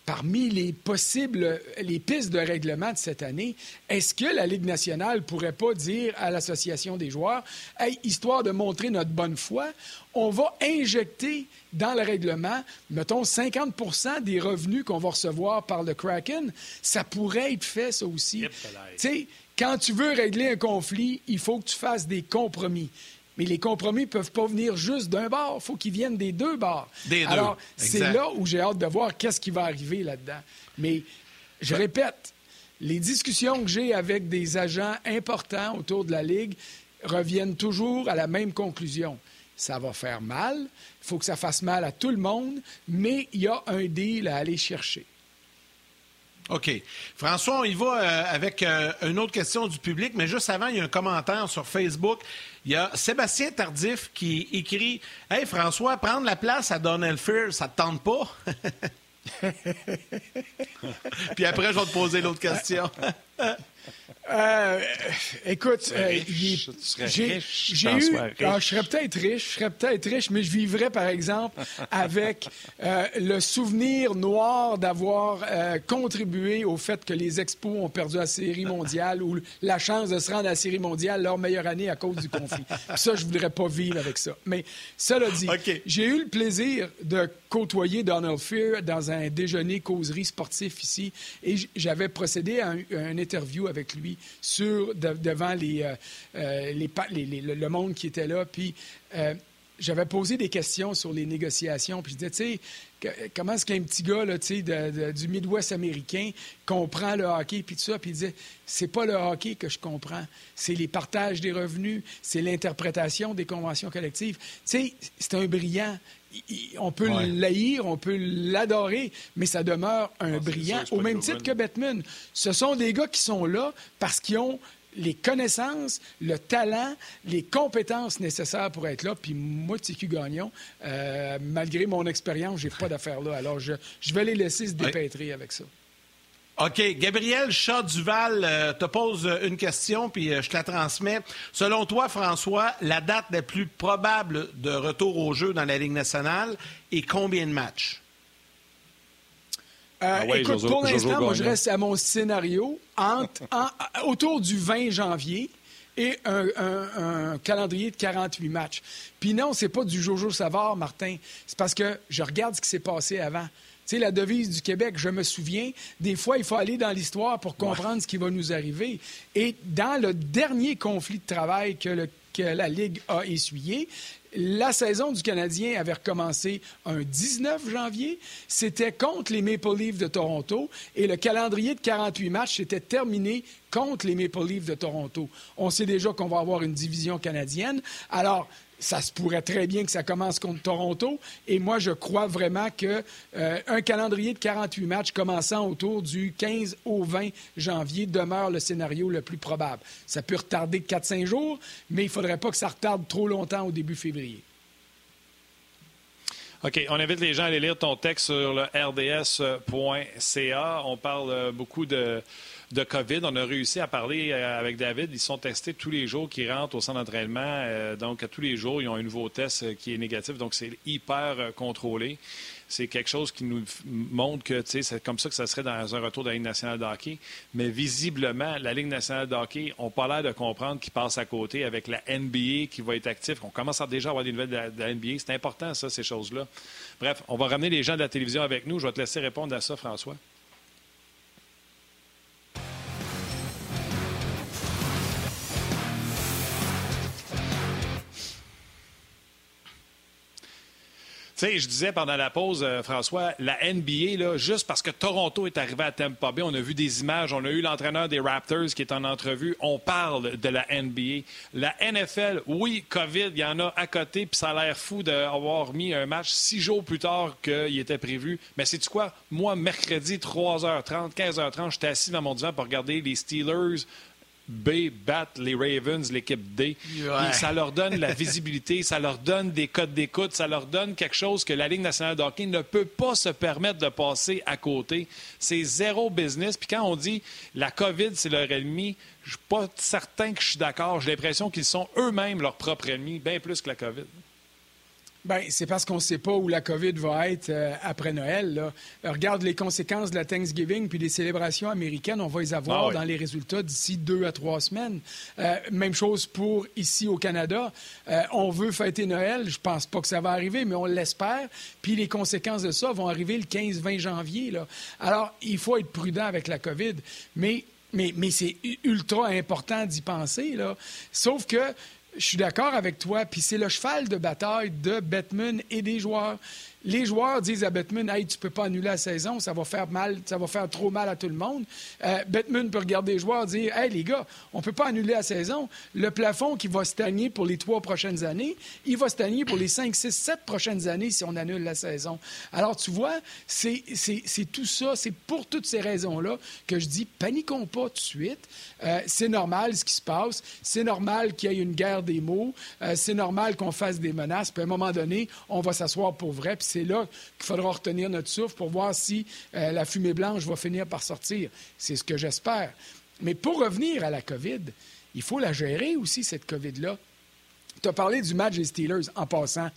parmi les possibles, les pistes de règlement de cette année, est-ce que la Ligue nationale pourrait pas dire à l'Association des joueurs, hey, histoire de montrer notre bonne foi, on va injecter dans le règlement, mettons, 50% des revenus qu'on va recevoir par le Kraken, ça pourrait être fait, ça aussi. Tu sais, quand tu veux régler un conflit, il faut que tu fasses des compromis. Mais les compromis ne peuvent pas venir juste d'un bar. Il faut qu'ils viennent des deux. Des deux. Alors, c'est là où j'ai hâte de voir qu'est-ce qui va arriver là-dedans. Mais je répète, les discussions que j'ai avec des agents importants autour de la Ligue reviennent toujours à la même conclusion. Ça va faire mal, il faut que ça fasse mal à tout le monde, mais il y a un deal à aller chercher. OK. François, on y va euh, avec euh, une autre question du public, mais juste avant, il y a un commentaire sur Facebook. Il y a Sébastien Tardif qui écrit Hey François, prendre la place à Donald Fear, ça te tente pas? Puis après, je vais te poser l'autre question. Euh, écoute, euh, j'ai eu. Ah, je serais peut-être riche, je serais peut-être riche, mais je vivrais, par exemple, avec euh, le souvenir noir d'avoir contribué au fait que les Expos ont perdu la Série mondiale ou la chance de se rendre à la Série mondiale leur meilleure année à cause du conflit. ça, je voudrais pas vivre avec ça. Mais cela dit, j'ai eu le plaisir de côtoyer Donald Fear dans un déjeuner causerie sportif ici et j'avais procédé à, un, une interview avec lui sur, devant les, euh, euh, le monde qui était là. Puis euh, j'avais posé des questions sur les négociations. Puis je disais, tu sais, comment est-ce qu'un petit gars là, du Midwest américain comprend le hockey, puis tout ça, puis il disait, c'est pas le hockey que je comprends, c'est les partages des revenus, c'est l'interprétation des conventions collectives. Tu sais, c'est un brillant on peut l'haïr, on peut l'adorer, mais ça demeure un ah, brillant, au même titre que Batman. Ce sont des gars qui sont là parce qu'ils ont les connaissances, le talent, les compétences nécessaires pour être là. Puis moi, TQ Gagnon, euh, malgré mon expérience, j'ai pas d'affaires là. Alors, je, vais les laisser se dépêtrer avec ça. OK. Gabriel Chat-Duval euh, te pose une question, puis euh, je te la transmets. Selon toi, François, la date la plus probable de retour au jeu dans la Ligue nationale est combien de matchs? Euh, ah écoute, pour l'instant, moi, je reste à mon scénario autour du 20 janvier et un, calendrier de 48 matchs. Puis non, c'est pas du Jojo Savard, Martin. C'est parce que je regarde ce qui s'est passé avant sais, la devise du Québec, je me souviens, des fois, il faut aller dans l'histoire pour comprendre ce qui va nous arriver. Et dans le dernier conflit de travail que, que la Ligue a essuyé, la saison du Canadien avait recommencé un 19 janvier. C'était contre les Maple Leafs de Toronto et le calendrier de 48 matchs était terminé contre les Maple Leafs de Toronto. On sait déjà qu'on va avoir une division canadienne. Alors, ça se pourrait très bien que ça commence contre Toronto. Et moi, je crois vraiment qu'un euh, calendrier de 48 matchs commençant autour du 15 au 20 janvier demeure le scénario le plus probable. Ça peut retarder de 4-5 jours, mais il ne faudrait pas que ça retarde trop longtemps au début février. OK. On invite les gens à aller lire ton texte sur le rds.ca. On parle euh, beaucoup de de COVID. On a réussi à parler euh, avec David. Ils sont testés tous les jours qui rentrent au centre d'entraînement. Euh, donc, tous les jours, ils ont un nouveau test qui est négatif. Donc, c'est hyper contrôlé c'est quelque chose qui nous montre que c'est comme ça que ça serait dans un retour de la Ligue nationale de hockey. Mais visiblement, la Ligue nationale de hockey n'a pas l'air de comprendre qu'ils passent à côté avec la NBA qui va être active. On commence à déjà avoir des nouvelles de la, NBA. C'est important, ça, ces choses-là. Bref, on va ramener les gens de la télévision avec nous. Je vais te laisser répondre à ça, François. Sais, je disais pendant la pause, euh, François, la NBA, là, juste parce que Toronto est arrivé à Tampa Bay, on a vu des images, on a eu l'entraîneur des Raptors qui est en entrevue, on parle de la NBA. La NFL, oui, COVID, il y en a à côté, puis ça a l'air fou d'avoir mis un match six jours plus tard qu'il était prévu. Mais c'est-tu quoi? Moi, mercredi, 3h30, 15h30, j'étais assis dans mon divan pour regarder les Steelers B battent les Ravens, l'équipe D. Ça leur donne la visibilité, ça leur donne des codes d'écoute, ça leur donne quelque chose que la Ligue nationale de hockey ne peut pas se permettre de passer à côté. C'est zéro business. Puis quand on dit la COVID, c'est leur ennemi, je ne suis pas certain que je suis d'accord. J'ai l'impression qu'ils sont eux-mêmes leur propre ennemi, bien plus que la COVID. Bien, c'est parce qu'on ne sait pas où la COVID va être euh, après Noël. Là. Euh, regarde les conséquences de la Thanksgiving puis des célébrations américaines. On va les avoir ah dans les résultats d'ici deux à trois semaines. Euh, même chose pour ici au Canada. on veut fêter Noël. Je pense pas que ça va arriver, mais on l'espère. Puis les conséquences de ça vont arriver le 15-20 janvier. Là. Alors, il faut être prudent avec la COVID. Mais mais, mais c'est ultra important d'y penser. Là. Sauf que je suis d'accord avec toi, puis c'est le cheval de bataille de Batman et des joueurs les joueurs disent à Bettman Hey, tu peux pas annuler la saison, ça va faire mal, ça va faire trop mal à tout le monde. Euh, peut regarder les joueurs et dire Hey, les gars, on peut pas annuler la saison. Le plafond qui va stagner pour les trois prochaines années, il va stagner pour les cinq, six, sept prochaines années si on annule la saison. Alors, tu vois, c'est tout ça, c'est pour toutes ces raisons-là que je dis paniquons pas tout de suite. Euh, c'est normal ce qui se passe. C'est normal qu'il y ait une guerre des mots. Euh, c'est normal qu'on fasse des menaces. Puis à un moment donné, on va s'asseoir pour vrai c'est là qu'il faudra retenir notre souffle pour voir si euh, la fumée blanche va finir par sortir. C'est ce que j'espère. Mais pour revenir à la COVID, il faut la gérer aussi, cette COVID-là. Tu as parlé du match des Steelers en passant.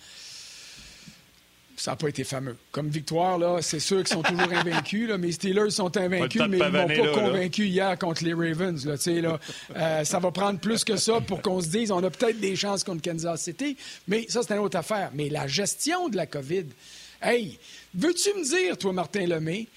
Ça n'a pas été fameux. Comme victoire, là, c'est sûr qu'ils sont toujours invaincus. Là, mais les Steelers sont invaincus, mais ils m'ont pas convaincu hier contre les Ravens. Là, là, euh, ça va prendre plus que ça pour qu'on se dise on a peut-être des chances contre Kansas City. Mais ça, c'est une autre affaire. Mais la gestion de la COVID, Hey, veux-tu me dire, toi, Martin Lemay,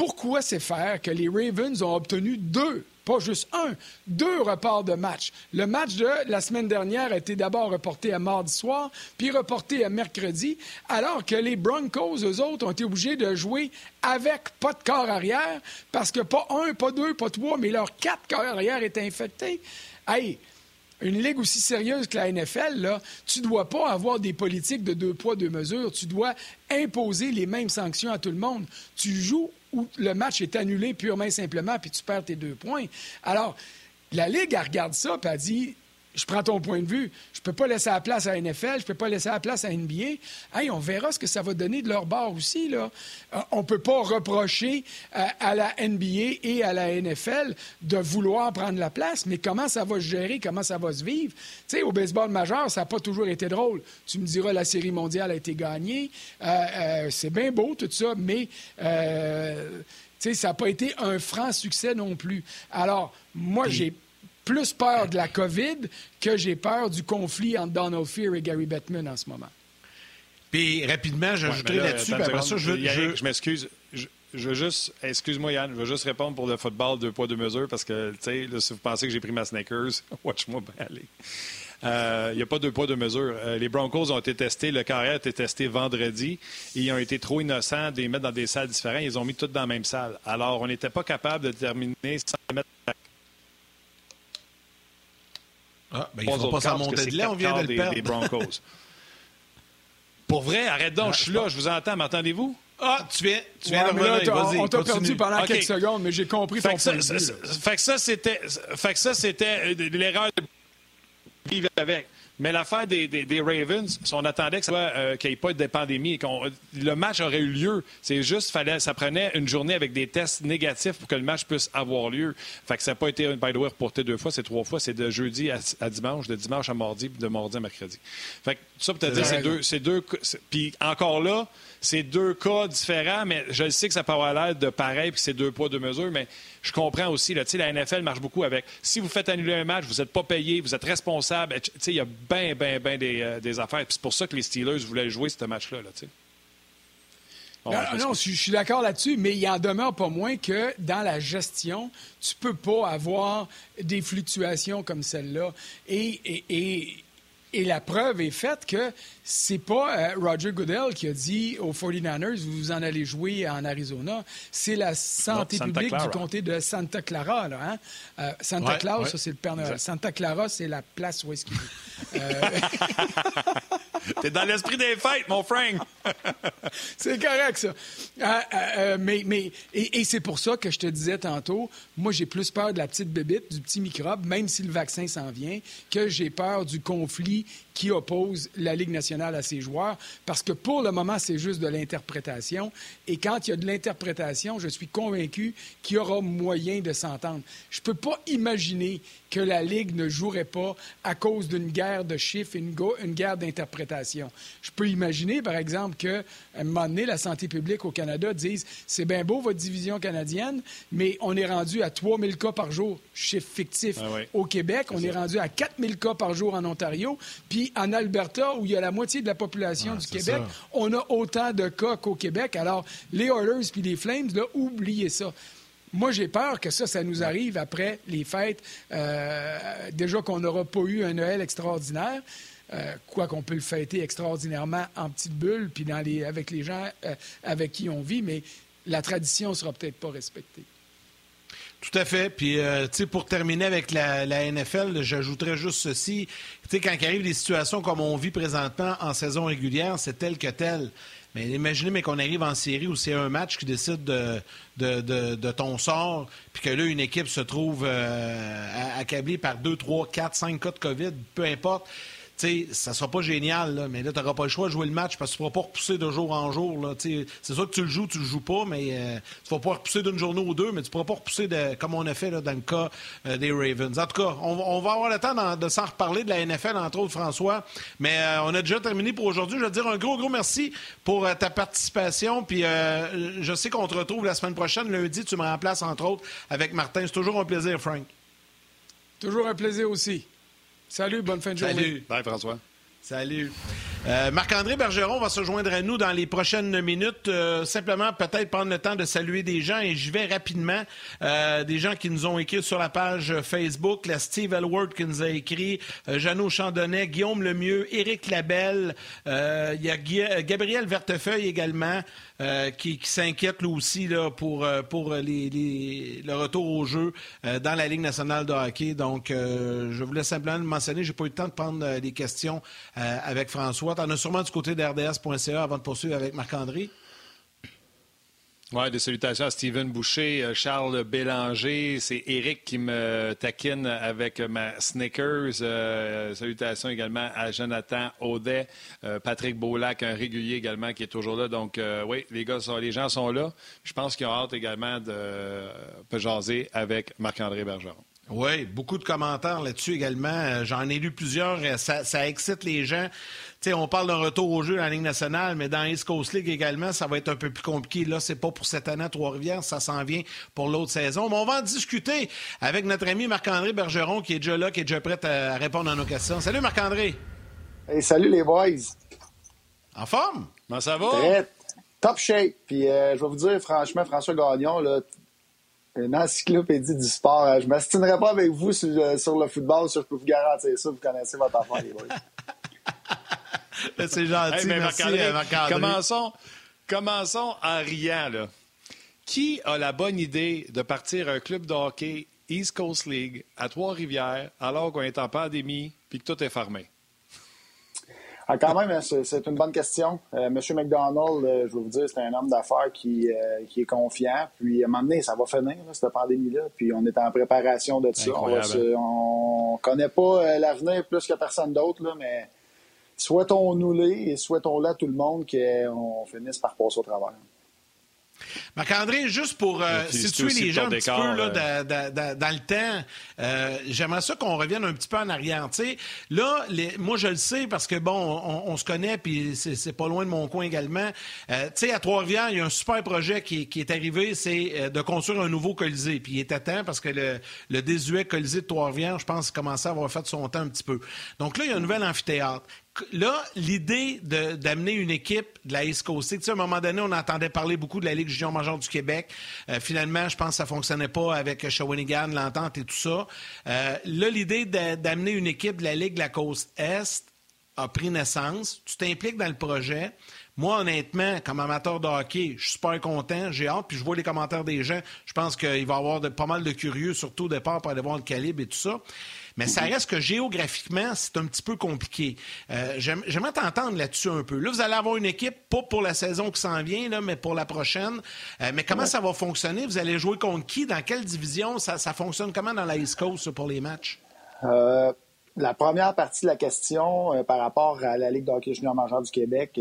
pourquoi c'est faire que les Ravens ont obtenu deux, pas juste un, deux reports de match? Le match de la semaine dernière a été d'abord reporté à mardi soir, puis reporté à mercredi, alors que les Broncos, eux autres, ont été obligés de jouer avec pas de corps arrière, parce que pas un, pas deux, pas trois, mais leurs quatre corps arrière étaient infectés. Hey, une ligue aussi sérieuse que la NFL, tu ne dois pas avoir des politiques de deux poids, deux mesures. Tu dois imposer les mêmes sanctions à tout le monde. Tu joues où le match est annulé purement et simplement, puis tu perds tes deux points. Alors, la Ligue, elle regarde ça, puis elle dit je prends ton point de vue. Je peux pas laisser la place à la NFL, je peux pas laisser la place à NBA. Hey, on verra ce que ça va donner de leur bord aussi. Là. Euh, on peut pas reprocher euh, à la NBA et à la NFL de vouloir prendre la place, mais comment ça va se gérer, comment ça va se vivre? Tu sais, au baseball majeur, ça n'a pas toujours été drôle. Tu me diras, la Série mondiale a été gagnée. Euh, c'est bien beau, tout ça, mais... ça n'a pas été un franc succès non plus. Alors, moi, j'ai plus peur de la COVID que j'ai peur du conflit entre Donald Fear et Gary Bettman en ce moment. Puis rapidement, j'ajouterai là-dessus. je, je, m'excuse. Je, veux juste, excuse-moi Yann, je veux juste répondre pour le football deux poids deux mesures parce que, tu sais, si vous pensez que j'ai pris ma Snickers, watch-moi bien aller. Il euh, n'y a pas deux poids, deux mesures. Euh, les Broncos ont été testés, le carré a été testé vendredi. Et ils ont été trop innocents de les mettre dans des salles différentes. Ils ont mis toutes dans la même salle. Alors, on n'était pas capable de terminer sans mettre ah, ben, il faut pas s'en monter de là, on vient de le perdre. Des, Broncos. Pour vrai, arrête donc, je suis là, je vous entends, m'entendez-vous? Ah, tu viens, tu viens de vas-y, On t'a perdu pendant quelques secondes, mais j'ai compris fait que, ça, fait que ça, c'était, fait que ça, c'était euh, l'erreur vivre avec. Mais l'affaire des, des, Ravens, on attendait euh, qu'il n'y ait pas de pandémie, le match aurait eu lieu. C'est juste, fallait, ça prenait une journée avec des tests négatifs pour que le match puisse avoir lieu. Fait que ça n'a pas été, by the way, reporté deux fois, c'est trois fois. C'est de jeudi à, dimanche, de dimanche à mardi, puis de mardi à mercredi. Fait que ça, peut-être dire, c'est deux, c'est deux. Puis encore là, c'est deux cas différents, mais je sais que ça peut avoir l'air de pareil, puis c'est deux poids, deux mesures, mais je comprends aussi. Là, la NFL marche beaucoup avec si vous faites annuler un match, vous n'êtes pas payé, vous êtes responsable. Il y a bien, bien, bien des, euh, des, affaires. c'est pour ça que les Steelers voulaient jouer ce match-là. Là, non, je, suis d'accord là-dessus, mais il en demeure pas moins que dans la gestion, tu peux pas avoir des fluctuations comme celle-là. et, et et la preuve est faite que c'est pas euh, Roger Goodell qui a dit aux 49ers, vous en allez jouer en Arizona. C'est la santé publique du comté de Santa Clara. Là, hein? Euh, Santa Claus, ça, c'est le Père Noël. Santa Clara, c'est la place où est-ce qu'il est. T'es dans l'esprit des fêtes, mon Frank. c'est correct, ça. Euh, euh, mais, mais, et, c'est pour ça que je te disais tantôt, moi, j'ai plus peur de la petite bébite, du petit microbe, même si le vaccin s'en vient, que j'ai peur du conflit qui oppose la Ligue nationale à ses joueurs, parce que pour le moment, c'est juste de l'interprétation. Et quand il y a de l'interprétation, je suis convaincu qu'il y aura moyen de s'entendre. Je ne peux pas imaginer que la Ligue ne jouerait pas à cause d'une guerre de chiffres, une, une guerre d'interprétation. Je peux imaginer, par exemple, qu'à un moment donné, la santé publique au Canada dise c'est bien beau votre division canadienne, mais on est rendu à 3 000 cas par jour, chiffre fictif. Ah au Québec, on est rendu à 4 000 cas par jour en Ontario. Puis en Alberta, où il y a la moitié de la population du Québec, on a autant de cas qu'au Québec. Alors, les Oilers puis les Flames, là, oubliez ça. Moi, j'ai peur que ça, ça nous arrive après les fêtes. Euh, déjà qu'on n'aura pas eu un Noël extraordinaire. Euh, quoi qu'on peut le fêter extraordinairement en petite bulle, puis dans les, avec les gens euh, avec qui on vit, mais la tradition ne sera peut-être pas respectée. Tout à fait. Puis, tu sais, pour terminer avec la, NFL, j'ajouterais juste ceci. Tu sais, quand il arrive des situations comme on vit présentement en saison régulière, c'est tel que tel. Mais imaginez mais qu'on arrive en série où c'est un match qui décide de, de, ton sort, puis que là, une équipe se trouve euh, accablée par deux, trois, quatre, cinq cas de COVID, peu importe sais, ça sera pas génial, mais là, tu n'auras pas le choix de jouer le match parce que tu ne pourras pas repousser de jour en jour. C'est sûr que tu le joues, tu le joues pas, mais euh, tu vas pas repousser d'une journée ou deux, mais tu ne pourras pas repousser comme on a fait dans le cas euh, des Ravens. En tout cas, on, va avoir le temps de s'en reparler de la NFL, entre autres, François. Mais euh, on a déjà terminé pour aujourd'hui. Je veux dire un gros, gros merci pour ta participation. Puis je sais qu'on te retrouve la semaine prochaine, lundi. Tu me remplaces, entre autres, avec Martin. C'est toujours un plaisir, Frank. Toujours un plaisir aussi. Salut, bonne fin de journée. Salut. Bye, François. Salut. Euh, Marc-André Bergeron va se joindre à nous dans les prochaines minutes. Euh, simplement, peut-être prendre le temps de saluer des gens et je vais rapidement. Euh, des gens qui nous ont écrit sur la page Facebook. La Steve Elward qui nous a écrit, Jeannot Chandonnet, Guillaume Lemieux, Éric Labelle. Il y a Gabriel Vertefeuille également. Euh, qui, s'inquiète lui aussi là, pour, euh, pour les, le retour au jeu euh, dans la Ligue nationale de hockey. Donc, je voulais simplement le mentionner. J'ai pas eu le temps de prendre des questions avec François. Tu en as sûrement du côté d'RDS.ca avant de poursuivre avec Marc-André? Oui, des salutations à Steven Boucher, euh, Charles Bélanger. C'est Eric qui me taquine avec ma Snickers. Euh, salutations également à Jonathan Audet, euh, Patrick Beaulac, un régulier également qui est toujours là. Donc, oui, les gars, les gens sont là. Je pense qu'ils ont hâte également de jaser avec Marc-André Bergeron. Oui, beaucoup de commentaires là-dessus également. J'en ai lu plusieurs. Ça, ça excite les gens on parle d'un retour au jeu dans la Ligue nationale, mais dans East Coast League également, ça va être un peu plus compliqué. Là, c'est pas pour cette année à Trois-Rivières, ça s'en vient pour l'autre saison. Mais on va en discuter avec notre ami Marc-André Bergeron, qui est déjà là, qui est déjà prêt à répondre à nos questions. Salut Marc-André. Hey, salut les boys. En forme? Comment ça va? top shape. Puis euh, je vais vous dire, franchement, François Gagnon, là, une encyclopédie du sport. Je ne m'astinerai pas avec vous sur, euh, sur, le football, je peux vous garantir ça. Vous connaissez votre affaire, les boys. C'est gentil. merci, euh, commençons, commençons en riant. Là. Qui a la bonne idée de partir un club de hockey East Coast League à Trois-Rivières alors qu'on est en pandémie et que tout est fermé? Ah, quand même, c'est une bonne question. Euh, Monsieur McDonald, euh, je veux vous dire, c'est un homme d'affaires qui, qui est confiant. Puis à un moment donné, ça va finir, cette pandémie-là. Puis on est en préparation de ça. On connaît pas l'avenir plus que personne d'autre, mais souhaitons-nous-les et souhaitons-le à tout le monde qu'on finisse par passer au travers. Marc-André, juste pour euh, situer les gens un petit peu là, euh. dans, le temps, euh, j'aimerais ça qu'on revienne un petit peu en arrière. là, moi, je le sais parce que, bon, on, se connaît, puis c'est pas loin de mon coin également. tu sais, à Trois-Rivières, il y a un super projet qui, est arrivé, c'est de construire un nouveau Colisée. Puis il est à temps parce que le, le désuet Colisée de Trois-Rivières, je pense, commençait à avoir fait son temps un petit peu. Donc là, il y a un nouvel amphithéâtre là, l'idée d'amener une équipe de la East Coast, tu sais, à un moment donné, on entendait parler beaucoup de la Ligue junior majeure du Québec. Euh, finalement, je pense que ça fonctionnait pas avec Shawinigan, l'entente et tout ça. Euh, là, l'idée d'amener une équipe de la Ligue de la Côte Est a pris naissance. Tu t'impliques dans le projet. Moi, honnêtement, comme amateur de hockey, je suis super content, j'ai hâte, puis je vois les commentaires des gens. Je pense qu'il va y avoir pas mal de curieux, surtout au départ, pour aller voir le calibre et tout ça. Mais ça reste que géographiquement, c'est un petit peu compliqué. Euh, j'aimerais t'entendre là-dessus un peu. Là, vous allez avoir une équipe, pas pour la saison qui s'en vient, là, mais pour la prochaine. Euh, mais comment ça va fonctionner? Vous allez jouer contre qui? Dans quelle division? Ça, fonctionne comment dans la East Coast pour les matchs? Euh, la première partie de la question par rapport à la Ligue de hockey junior majeur du Québec,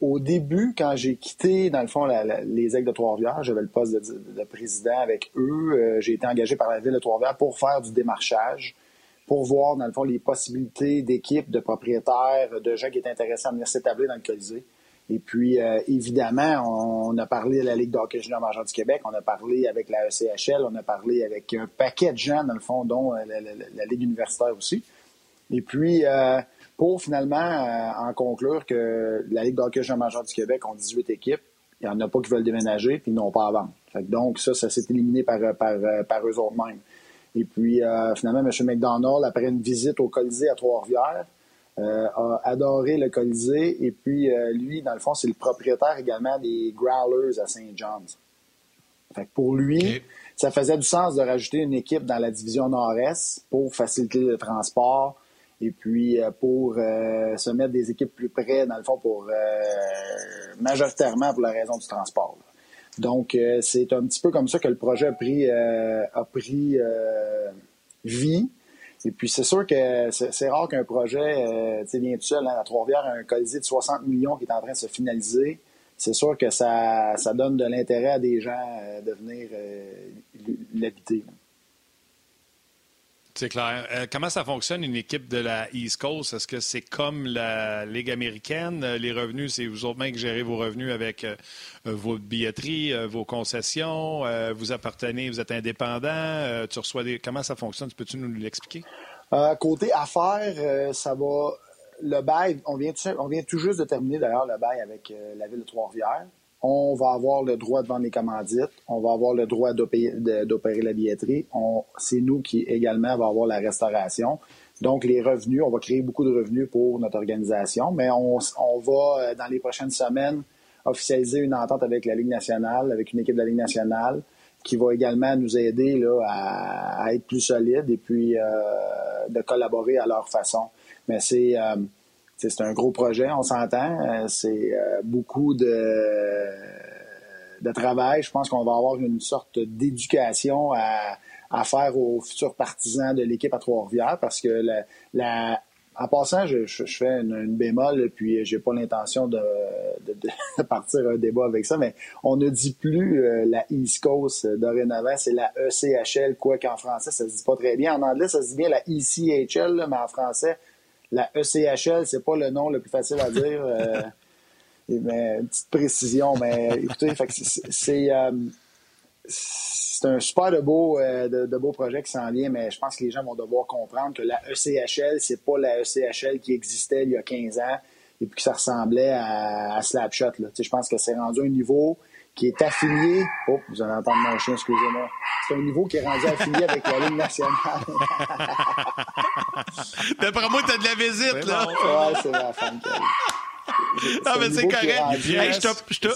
au début, quand j'ai quitté, dans le fond, les Aigles de Trois-Rivières, j'avais le poste de, président avec eux. j'ai été engagé par la ville de Trois-Rivières pour faire du démarchage pour voir, dans le fond, les possibilités d'équipes, de propriétaires, de gens qui étaient intéressés à venir s'établir dans le Colisée. Et puis, euh, évidemment, on a parlé à la Ligue d'hockey junior major du Québec, on a parlé avec la ECHL, on a parlé avec un paquet de gens, dans le fond, dont euh, la, Ligue universitaire aussi. Et puis, euh, pour finalement en conclure que la Ligue d'hockey junior major du Québec ont 18 équipes, il n'y en a pas qui veulent déménager, puis ils n'ont pas à vendre. donc, ça, ça s'est éliminé par, par, par eux mêmes. Et puis, euh, finalement, M. McDonald, après une visite au Colisée à Trois-Rivières, euh, a adoré le Colisée. Et puis, euh, lui, dans le fond, c'est le propriétaire également des Growlers à St. John's. Fait pour lui, ça faisait du sens de rajouter une équipe dans la division nord-est pour faciliter le transport et puis pour se mettre des équipes plus près, dans le fond, pour majoritairement pour la raison du transport. Donc, euh, c'est un petit peu comme ça que le projet a pris, euh, a pris euh, vie. Et puis, c'est sûr que c'est rare qu'un projet tu vient tout seul. Hein, à Trois-Rivières, un colisée de 60 millions qui est en train de se finaliser. C'est sûr que ça, ça donne de l'intérêt à des gens de venir l'habiter. C'est clair. Euh, comment ça fonctionne une équipe de la East Coast? Est-ce que c'est comme la Ligue américaine? Euh, les revenus, c'est vous autres même qui gérez vos revenus avec euh, vos billetteries, vos concessions. vous appartenez, vous êtes indépendant. tu reçois des. Comment ça fonctionne? Peux-tu nous l'expliquer? côté affaires, ça va. Le bail, on vient, on vient tout juste de terminer d'ailleurs le bail avec la ville de Trois-Rivières on va avoir le droit de vendre les commandites, on va avoir le droit d'opérer la billetterie, c'est nous qui également va avoir la restauration. Donc, les revenus, on va créer beaucoup de revenus pour notre organisation, mais on, va, euh, dans les prochaines semaines, officialiser une entente avec la Ligue nationale, avec une équipe de la Ligue nationale, qui va également nous aider là, à, être plus solide et puis euh, de collaborer à leur façon. Mais c'est... Euh, c'est un gros projet, on s'entend. Euh, c'est euh, beaucoup de, de travail. Je pense qu'on va avoir une sorte d'éducation à, à, faire aux futurs partisans de l'équipe à Trois-Rivières parce que la, en passant, je, je, fais une, bémol, puis j'ai pas l'intention de, de, partir un débat avec ça, mais on ne dit plus euh, la East Coast dorénavant, c'est la ECHL, quoi qu'en français, ça se dit pas très bien. En anglais, ça se dit bien la ECHL, mais en français, la ECHL, c'est pas le nom le plus facile à dire. Euh, mais, une petite précision, mais écoutez, c'est euh, c'est un super de beau, euh, de, beau projet qui s'en vient, mais je pense que les gens vont devoir comprendre que la ECHL, c'est pas la ECHL qui existait il y a 15 ans et puis que ça ressemblait à, à Slapshot. Je pense que c'est rendu un niveau qui est affilié. Oh, vous allez entendre mon chien, excusez-moi. C'est un niveau qui est rendu affilié avec la Ligue nationale. D'après moi, t'as de la visite, là. ouais, c'est la femme qui Non, mais c'est correct. je, te, je, te,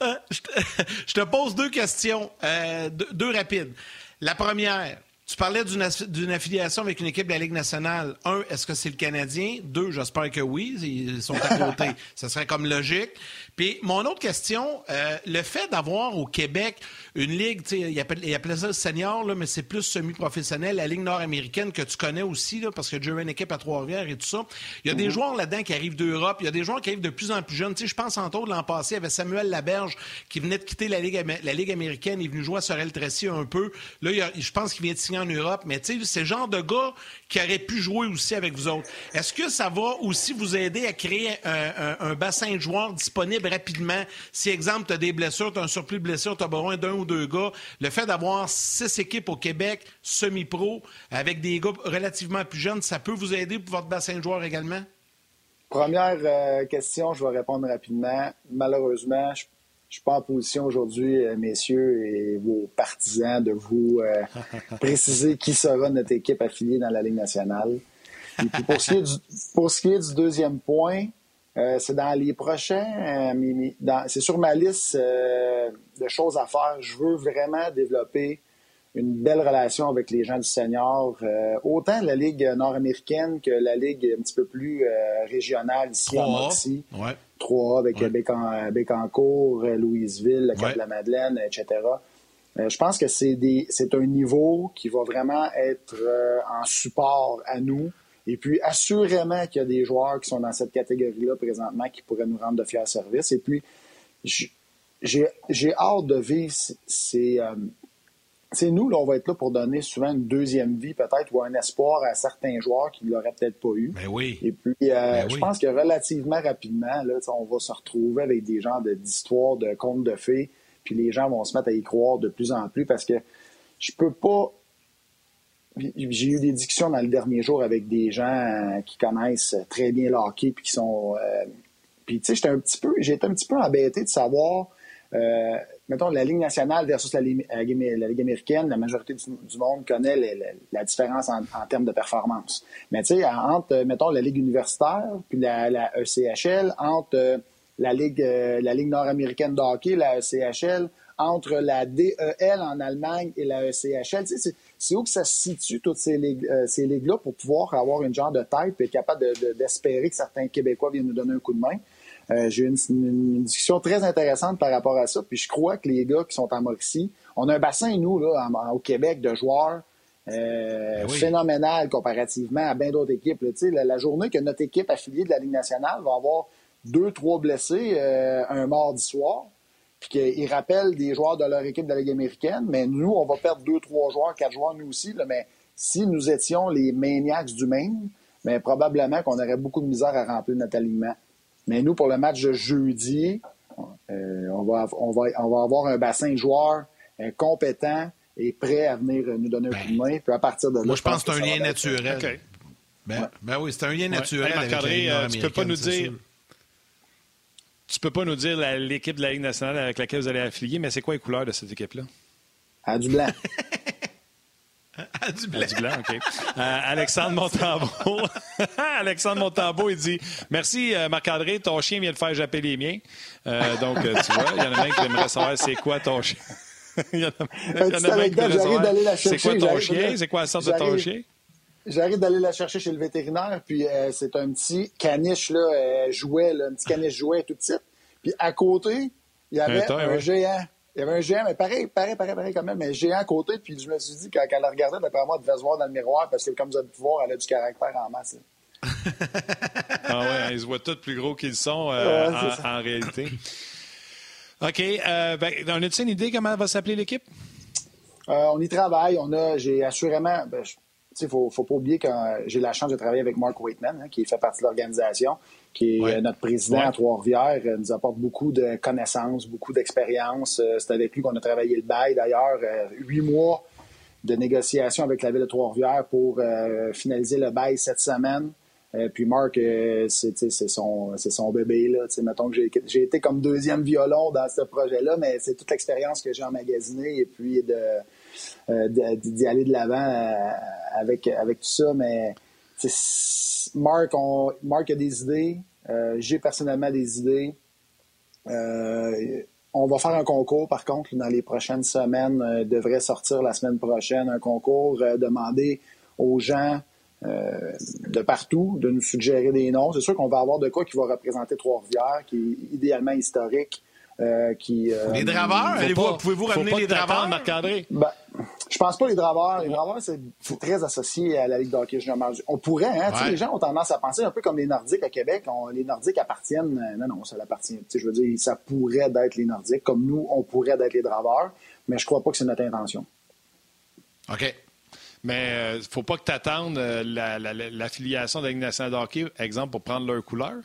je, te, pose deux questions, euh, deux, deux rapides. La première, tu parlais d'une affiliation avec une équipe de la Ligue nationale. Un, est-ce que c'est le Canadien? Deux, j'espère que oui, ils sont à côté. Ça serait comme logique. Puis mon autre question, euh, le fait d'avoir au Québec une ligue, il appelle, appelle ça senior, là, mais c'est plus semi-professionnel, la Ligue nord-américaine que tu connais aussi, là, parce que tu as une équipe à Trois-Rivières et tout ça. Il y a des mhm. joueurs là-dedans qui arrivent d'Europe, il y a des joueurs qui arrivent de plus en plus jeunes. je pense entre autres l'an passé, il y avait Samuel Laberge qui venait de quitter la Ligue, la Ligue américaine, il est venu jouer à Sorel Tracy un peu. Là, je pense qu'il vient de signer en Europe, mais c'est le genre de gars qui aurait pu jouer aussi avec vous autres. Est-ce que ça va aussi vous aider à créer un, bassin de joueurs disponible rapidement? Si, exemple, tu as des blessures, tu as un surplus de blessures, tu as besoin d'un ou deux gars, le fait d'avoir six équipes au Québec, semi-pro, avec des gars relativement plus jeunes, ça peut vous aider pour votre bassin de joueurs également? Première euh, question, je vais répondre rapidement. Malheureusement, je je suis pas en position aujourd'hui, euh, messieurs et vos partisans, de vous euh, préciser qui sera notre équipe affiliée dans la Ligue nationale. Et puis pour, ce qui est du, pour ce qui est du deuxième point, euh, c'est dans les prochains, c'est sur ma liste de choses à faire. Je veux vraiment développer une belle relation avec les gens du senior, autant la Ligue nord-américaine que la Ligue un petit peu plus régionale ici en Mauricie. Ouais. 3 avec ouais. Bécancourt, Louisville, le Cap-de-la-Madeleine, etc. Euh, je pense que c'est un niveau qui va vraiment être euh, en support à nous. Et puis, assurément qu'il y a des joueurs qui sont dans cette catégorie-là présentement qui pourraient nous rendre de fiers services. Et puis, j'ai hâte de vivre ces, euh, c'est nous, là, on va être là pour donner souvent une deuxième vie, peut-être, ou un espoir à certains joueurs qui ne l'auraient peut-être pas eu. Mais ben oui. Et puis, euh, ben je pense que relativement rapidement, là, on va se retrouver avec des genres d'histoires, de, contes de fées, puis les gens vont se mettre à y croire de plus en plus parce que je peux pas. J'ai eu des discussions dans le dernier jour avec des gens euh, qui connaissent très bien l'hockey, puis qui sont. Euh, puis, tu sais, j'étais un petit peu, été un petit peu embêté de savoir mettons, la Ligue nationale versus la, Ligue, américaine, la majorité du, monde connaît la différence en, termes de performance. Mais tu sais, entre, mettons, la Ligue universitaire puis la, ECHL, entre euh, la Ligue, euh, la Ligue nord-américaine de hockey, la ECHL, entre la DEL en Allemagne et la ECHL, tu sais, c'est où que ça se situe, toutes ces, euh, ces ligues-là, pour pouvoir avoir une genre de tête et être capable d'espérer que certains Québécois viennent nous donner un coup de main? Euh, j'ai eu une, discussion très intéressante par rapport à ça. Puis je crois que les gars qui sont en Mauricie, on a un bassin, nous, là, au Québec, de joueurs euh, ben phénoménal comparativement à bien d'autres équipes. La, la, journée que notre équipe affiliée de la Ligue nationale va avoir deux, trois blessés euh, un mardi soir, puis qu'ils rappellent des joueurs de leur équipe de la Ligue américaine, mais nous, on va perdre deux, trois joueurs, quatre joueurs, nous aussi. mais si nous étions les maniacs du Maine, mais probablement qu'on aurait beaucoup de misère à remplir notre alignement. Mais nous, pour le match de jeudi, euh, on, va, on, va, on va avoir un bassin de joueurs euh, compétent et prêt à venir nous donner un coup de main. Puis à partir de là, moi, je pense que c'est un lien naturel. Ben, ben, oui, c'est un lien naturel. avec euh, tu peux pas nous dire. Tu peux pas nous dire l'équipe de la Ligue nationale avec laquelle vous allez affilier, mais c'est quoi les couleurs de cette équipe-là? À du blanc. À du blanc. OK. Euh, Alexandre Montambeau. Alexandre Montambeau, il dit Merci, euh, Marc-André, ton chien vient de faire japper les miens. Euh, donc, tu vois, il y en a même qui aimeraient savoir c'est quoi ton chien. il y en a, il y en a même qui d'aller la chercher. C'est quoi ton chien? C'est quoi la sorte de ton chien? J'arrive d'aller la chercher chez le vétérinaire, puis c'est un petit caniche là, jouet, là, un petit caniche jouet tout petit. Puis à côté, il y avait un, géant. Il y avait un géant, mais pareil, pareil, pareil, pareil quand même, mais géant à côté. Puis je me suis dit, quand, elle la regardait, d'après moi, elle devait se voir dans le miroir parce que, comme vous avez pu voir, elle a du caractère en masse. ah ouais, hein, ils se voient tous plus gros qu'ils sont euh, en, réalité. OK. Euh, ben, on a-tu une idée comment va s'appeler l'équipe? Euh, on y travaille. On a, j'ai assurément. Ben, il ne faut, faut, pas oublier que j'ai la chance de travailler avec Mark Waitman, hein, qui fait partie de l'organisation qui est notre président à Trois-Rivières, euh, nous apporte beaucoup de connaissances, beaucoup d'expérience. Euh, c'est avec lui qu'on a travaillé le bail, d'ailleurs. Euh, huit mois de négociations avec la ville de Trois-Rivières pour finaliser le bail cette semaine. puis Marc, c'est son, son bébé. Là. mettons que j'ai été comme deuxième violon dans ce projet-là, mais c'est toute l'expérience que j'ai emmagasinée et puis d'y aller de l'avant avec, avec tout ça. Mais Marc, Marc a des idées. Euh, j'ai personnellement des idées. Euh, on va faire un concours, par contre, dans les prochaines semaines, euh, devrait sortir la semaine prochaine, un concours euh, demandé aux gens euh, de partout de nous suggérer des noms. C'est sûr qu'on va avoir de quoi qui va représenter Trois-Rivières, qui est idéalement historique. Euh, qui, euh, les draveurs, pouvez-vous ramener les draveurs, Marc-André? Ben, je pense pas les draveurs. Les draveurs, c'est très associé à la Ligue d'hockey junior On pourrait, hein, les gens ont tendance à penser un peu comme les Nordiques à Québec. les Nordiques appartiennent, euh, non, non, ça l'appartient. Je veux dire, ça pourrait d'être les Nordiques, comme nous, on pourrait d'être les draveurs, mais je crois pas que c'est notre intention. OK. Mais il faut pas que tu attendes l'affiliation la, la, de la Ligue nationale de hockey, exemple, pour prendre leur couleur?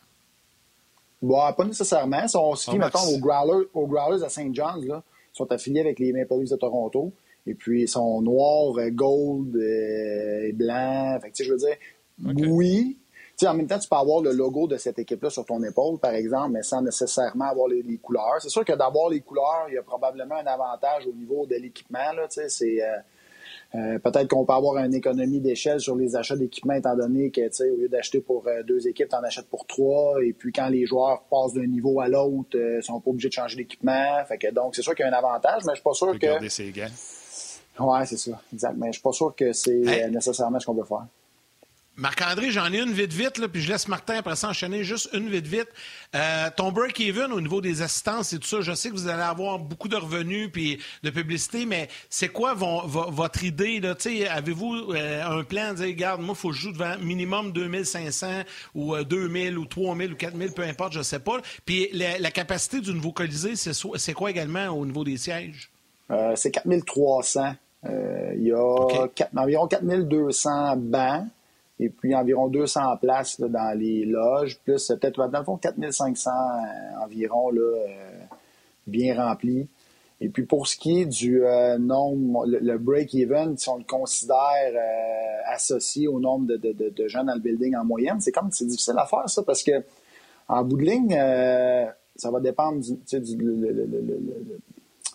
Bah, pas nécessairement. Si on se fie, mettons, aux Growlers, aux Growlers à St. John's, là, ils sont affiliés avec les Maple Leafs de Toronto. Et puis, ils sont noirs, euh, gold euh, et blanc. Fait que, je veux dire, oui. sais, en même temps, tu peux avoir le logo de cette équipe-là sur ton épaule, par exemple, mais sans nécessairement avoir les, couleurs. C'est sûr que d'avoir les couleurs, il y a probablement un avantage au niveau de l'équipement. Là, c'est, euh, euh, peut-être qu'on peut avoir une économie d'échelle sur les achats d'équipements, étant donné que, au lieu d'acheter pour euh, deux équipes, tu en achètes pour trois. Et puis, quand les joueurs passent d'un niveau à l'autre, ils euh, sont pas obligés de changer d'équipement. Fait que, donc, c'est sûr qu'il y a un avantage, mais je suis pas sûr que... Garder ses gants. Ouais, c'est ça. Exact. Mais je suis pas sûr que c'est nécessairement ce qu'on veut faire. Marc-André, j'en ai une vite vite, là, puis je laisse Martin après ça enchaîner juste une vite vite. Euh, ton break-even au niveau des assistances et tout ça, je sais que vous allez avoir beaucoup de revenus puis de publicité, mais c'est quoi votre idée? Avez-vous euh, un plan de dire, regarde, moi, il faut que je joue devant minimum 2500 ou 2000 euh, ou 3000 ou 4000, peu importe, je sais pas. Puis la, capacité du nouveau Colisée, c'est quoi également au niveau des sièges? c'est 4300. Il y a environ 4200 bancs et puis environ 200 places dans les loges, plus peut-être, dans le fond, 4500 euh, environ là, euh, bien remplis. Et puis pour ce qui est du euh, nombre, le, break-even, si on le considère associé au nombre de, de, de, gens dans le building en moyenne, c'est comme c'est difficile à faire ça parce que en bout de ligne, ça va dépendre du, du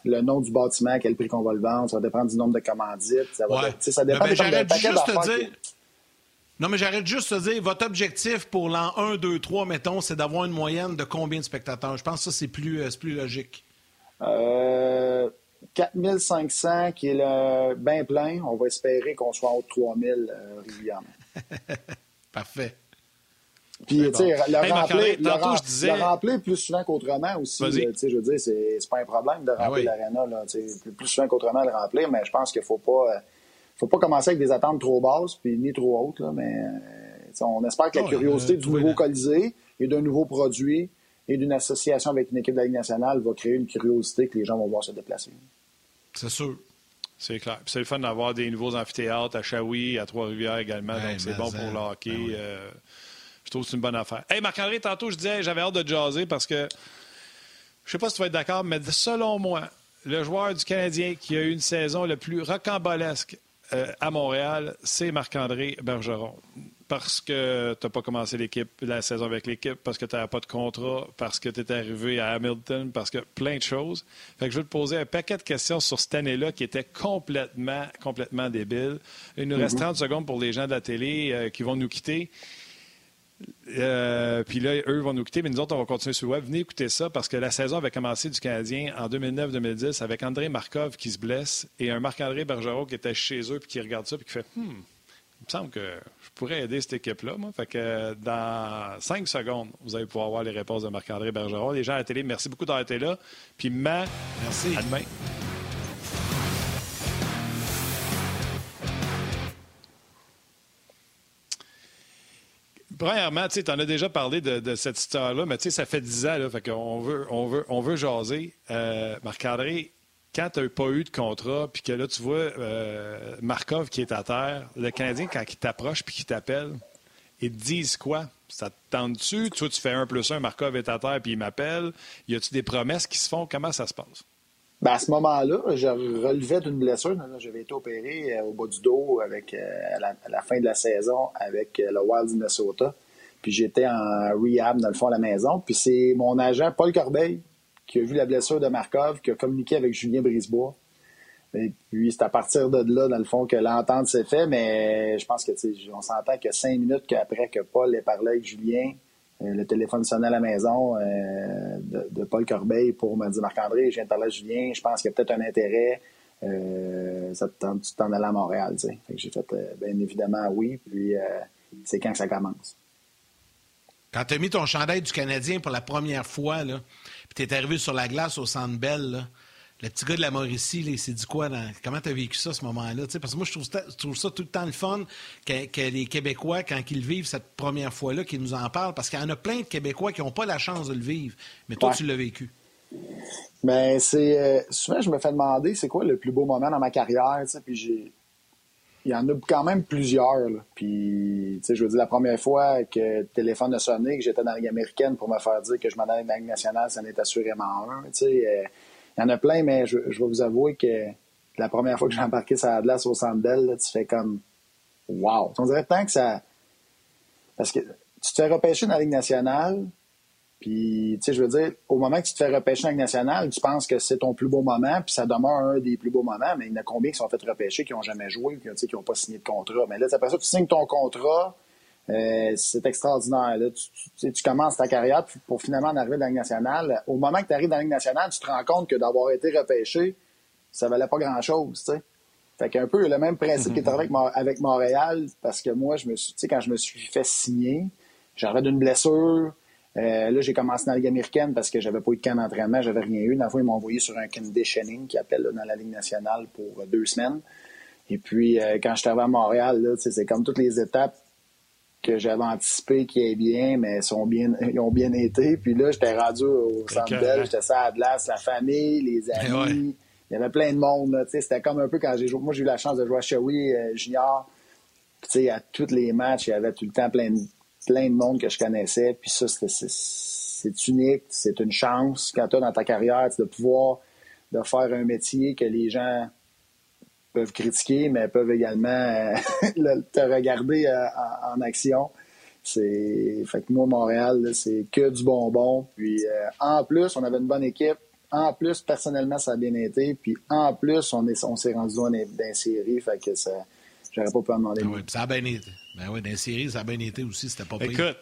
le, nom du bâtiment, quel prix qu'on va le vendre, ça va dépendre du nombre de commandites, ça, va, ça dépend de paquet d'affaires. Non, mais j'arrête juste de dire, votre objectif pour l'an 1, 2, 3, mettons, c'est d'avoir une moyenne de combien de spectateurs? Je pense que ça, c'est plus, euh, plus logique. Euh, 4500 qui est le bien plein. On va espérer qu'on soit en haut de 3000 euh, régulièrement. Parfait. Puis, tu sais, le, remplir, le, disais... remplir plus souvent qu'autrement aussi. Tu sais, je veux dire, c'est pas un problème de ah remplir l'aréna. Plus, plus souvent qu'autrement le remplir, mais je pense qu'il faut pas euh, faut pas commencer avec des attentes trop basses puis ni trop hautes, là, mais euh, on espère que la curiosité du nouveau Colisée et d'un nouveau produit et d'une association avec une équipe de la Ligue nationale va créer une curiosité que les gens vont voir se déplacer. C'est sûr. C'est clair. c'est le fun d'avoir des nouveaux amphithéâtres à Shawi, à Trois-Rivières également. donc, c'est bon pour le hockey. Ben euh, je trouve que c'est une bonne affaire. Hey, Marc-André, tantôt, je disais, j'avais hâte de jaser parce que je sais pas si tu vas être d'accord, mais selon moi, le joueur du Canadien qui a eu une saison le plus rocambolesque euh, à Montréal, c'est Marc-André Bergeron. Parce que tu n'as pas commencé l'équipe, la saison avec l'équipe, parce que tu n'avais pas de contrat, parce que tu es arrivé à Hamilton, parce que plein de choses. Fait que je vais te poser un paquet de questions sur cette année-là qui était complètement, complètement débile. Il nous reste 30 mm-hmm. secondes pour les gens de la télé euh, qui vont nous quitter. Euh, puis là, eux vont nous quitter, mais nous autres, on va continuer sur le web. Venez écouter ça parce que la saison avait commencé du Canadien en 2009-2010 avec André Markov qui se blesse et un Marc-André Bergeron qui était chez eux puis qui regarde ça puis qui fait Hmm, il me semble que je pourrais aider cette équipe-là, moi. Fait que dans cinq secondes, vous allez pouvoir voir les réponses de Marc-André Bergeron. Les gens à la télé, merci beaucoup d'avoir été là. Puis, Ma, merci. À demain. Premièrement, tu en as déjà parlé de, cette histoire-là, mais ça fait 10 ans, là, fait qu'on veut, on veut, on veut jaser. Euh, Marc-André, quand tu n'as pas eu de contrat, puis que là, tu vois euh, Markov qui est à terre, le Canadien, quand il t'approche puis qu'il t'appelle, ils te disent quoi? Ça te tente-tu? Toi, tu fais un plus un, Markov est à terre puis il m'appelle. Y a-tu des promesses qui se font? Comment ça se passe? Ben à ce moment-là, je relevais d'une blessure. J'avais été opéré euh, au bas du dos avec, euh, à, la, fin de la saison avec euh, le Wild Minnesota. Puis j'étais en rehab, dans le fond, à la maison. Puis c'est mon agent, Paul Corbeil, qui a vu la blessure de Markov, qui a communiqué avec Julien Brisebois. Et puis c'est à partir de là, dans le fond, que l'entente s'est faite. Mais je pense que on s'entend que cinq minutes après que Paul ait parlé avec Julien, le téléphone sonnait à la maison de, Paul Corbeil pour me dire Marc-André, je viens de Julien, je pense qu'il y a peut-être un intérêt. ça te tente, tu t'en aller à Montréal, tu sais. j'ai fait bien évidemment oui, puis c'est quand que ça commence. Quand tu as mis ton chandail du Canadien pour la première fois, là, puis tu es arrivé sur la glace au Centre Bell, le petit gars de la Mauricie, il s'est dit quoi? Comment tu as vécu ça, ce moment-là? Parce que moi, je trouve, ça, trouve, ça tout le temps le fun que, les Québécois, quand ils vivent cette première fois-là, qu'ils nous en parlent. Parce qu'il y en a plein de Québécois qui n'ont pas la chance de le vivre. Mais toi, tu l'as vécu. Mais ben, c'est. Euh, souvent, je me fais demander c'est quoi le plus beau moment dans ma carrière, puis j'ai il y en a quand même plusieurs. Puis, tu sais, je veux dire, la première fois que le téléphone a sonné, que j'étais dans la Ligue américaine pour me faire dire que je m'en allais dans la Ligue nationale, ça est assurément un. Tu sais, euh, il y en a plein, mais je, je, vais vous avouer que la première fois que j'ai embarqué sur la glace au Centre Bell, tu fais comme wow. On dirait tant que ça... Parce que tu te fais repêcher dans la Ligue nationale, puis, tu sais, je veux dire, au moment que tu te fais repêcher en nationale, tu penses que c'est ton plus beau moment, puis ça demeure un des plus beaux moments, mais il y en a combien qui sont fait repêcher, qui n'ont jamais joué, qui n'ont pas signé de contrat? Mais là, après ça, tu signes ton contrat, euh, c'est extraordinaire. Là. Tu, tu, commences ta carrière pour finalement en arriver dans la Ligue nationale. Au moment que tu arrives dans la Ligue nationale, tu te rends compte que d'avoir été repêché, ça valait pas grand-chose. Fait qu'un peu le même principe qui est avec, avec Montréal, parce que moi, je me suis, quand je me suis fait signer, j'avais d'une blessure, euh, là, j'ai commencé dans la Ligue américaine parce que j'avais pas eu de camp d'entraînement, j'avais rien eu. Dans le ils m'ont envoyé sur un conditioning qui appelle dans la Ligue nationale pour euh, deux semaines. Et puis, euh, quand je suis arrivé à Montréal, c'est comme toutes les étapes que j'avais anticipées qui est bien, mais sont bien, ils ont bien été. Puis là, j'étais rendu au Centre Bell, j'étais ça à Atlas, la famille, les eh amis. Il y avait plein de monde. C'était comme un peu quand j'ai joué. Moi, j'ai eu la chance de jouer à Shawi Junior. Puis, à tous les matchs, il y avait tout le temps plein de plein de monde que je connaissais. Puis ça, c'est unique, c'est une chance quand tu as dans ta carrière de pouvoir de faire un métier que les gens peuvent critiquer, mais peuvent également euh, te regarder euh, en, action. C'est fait que moi Montréal, c'est que du bonbon. Puis euh, en plus, on avait une bonne équipe. En plus, personnellement, ça a bien été. Puis en plus, on est on s'est rendu dans, dans série. Fait que ça, j'aurais pas pu en demander. Ah ça a bien été. Ben oui, dans les séries, ça a bien été aussi, c'était pas pire. Écoute,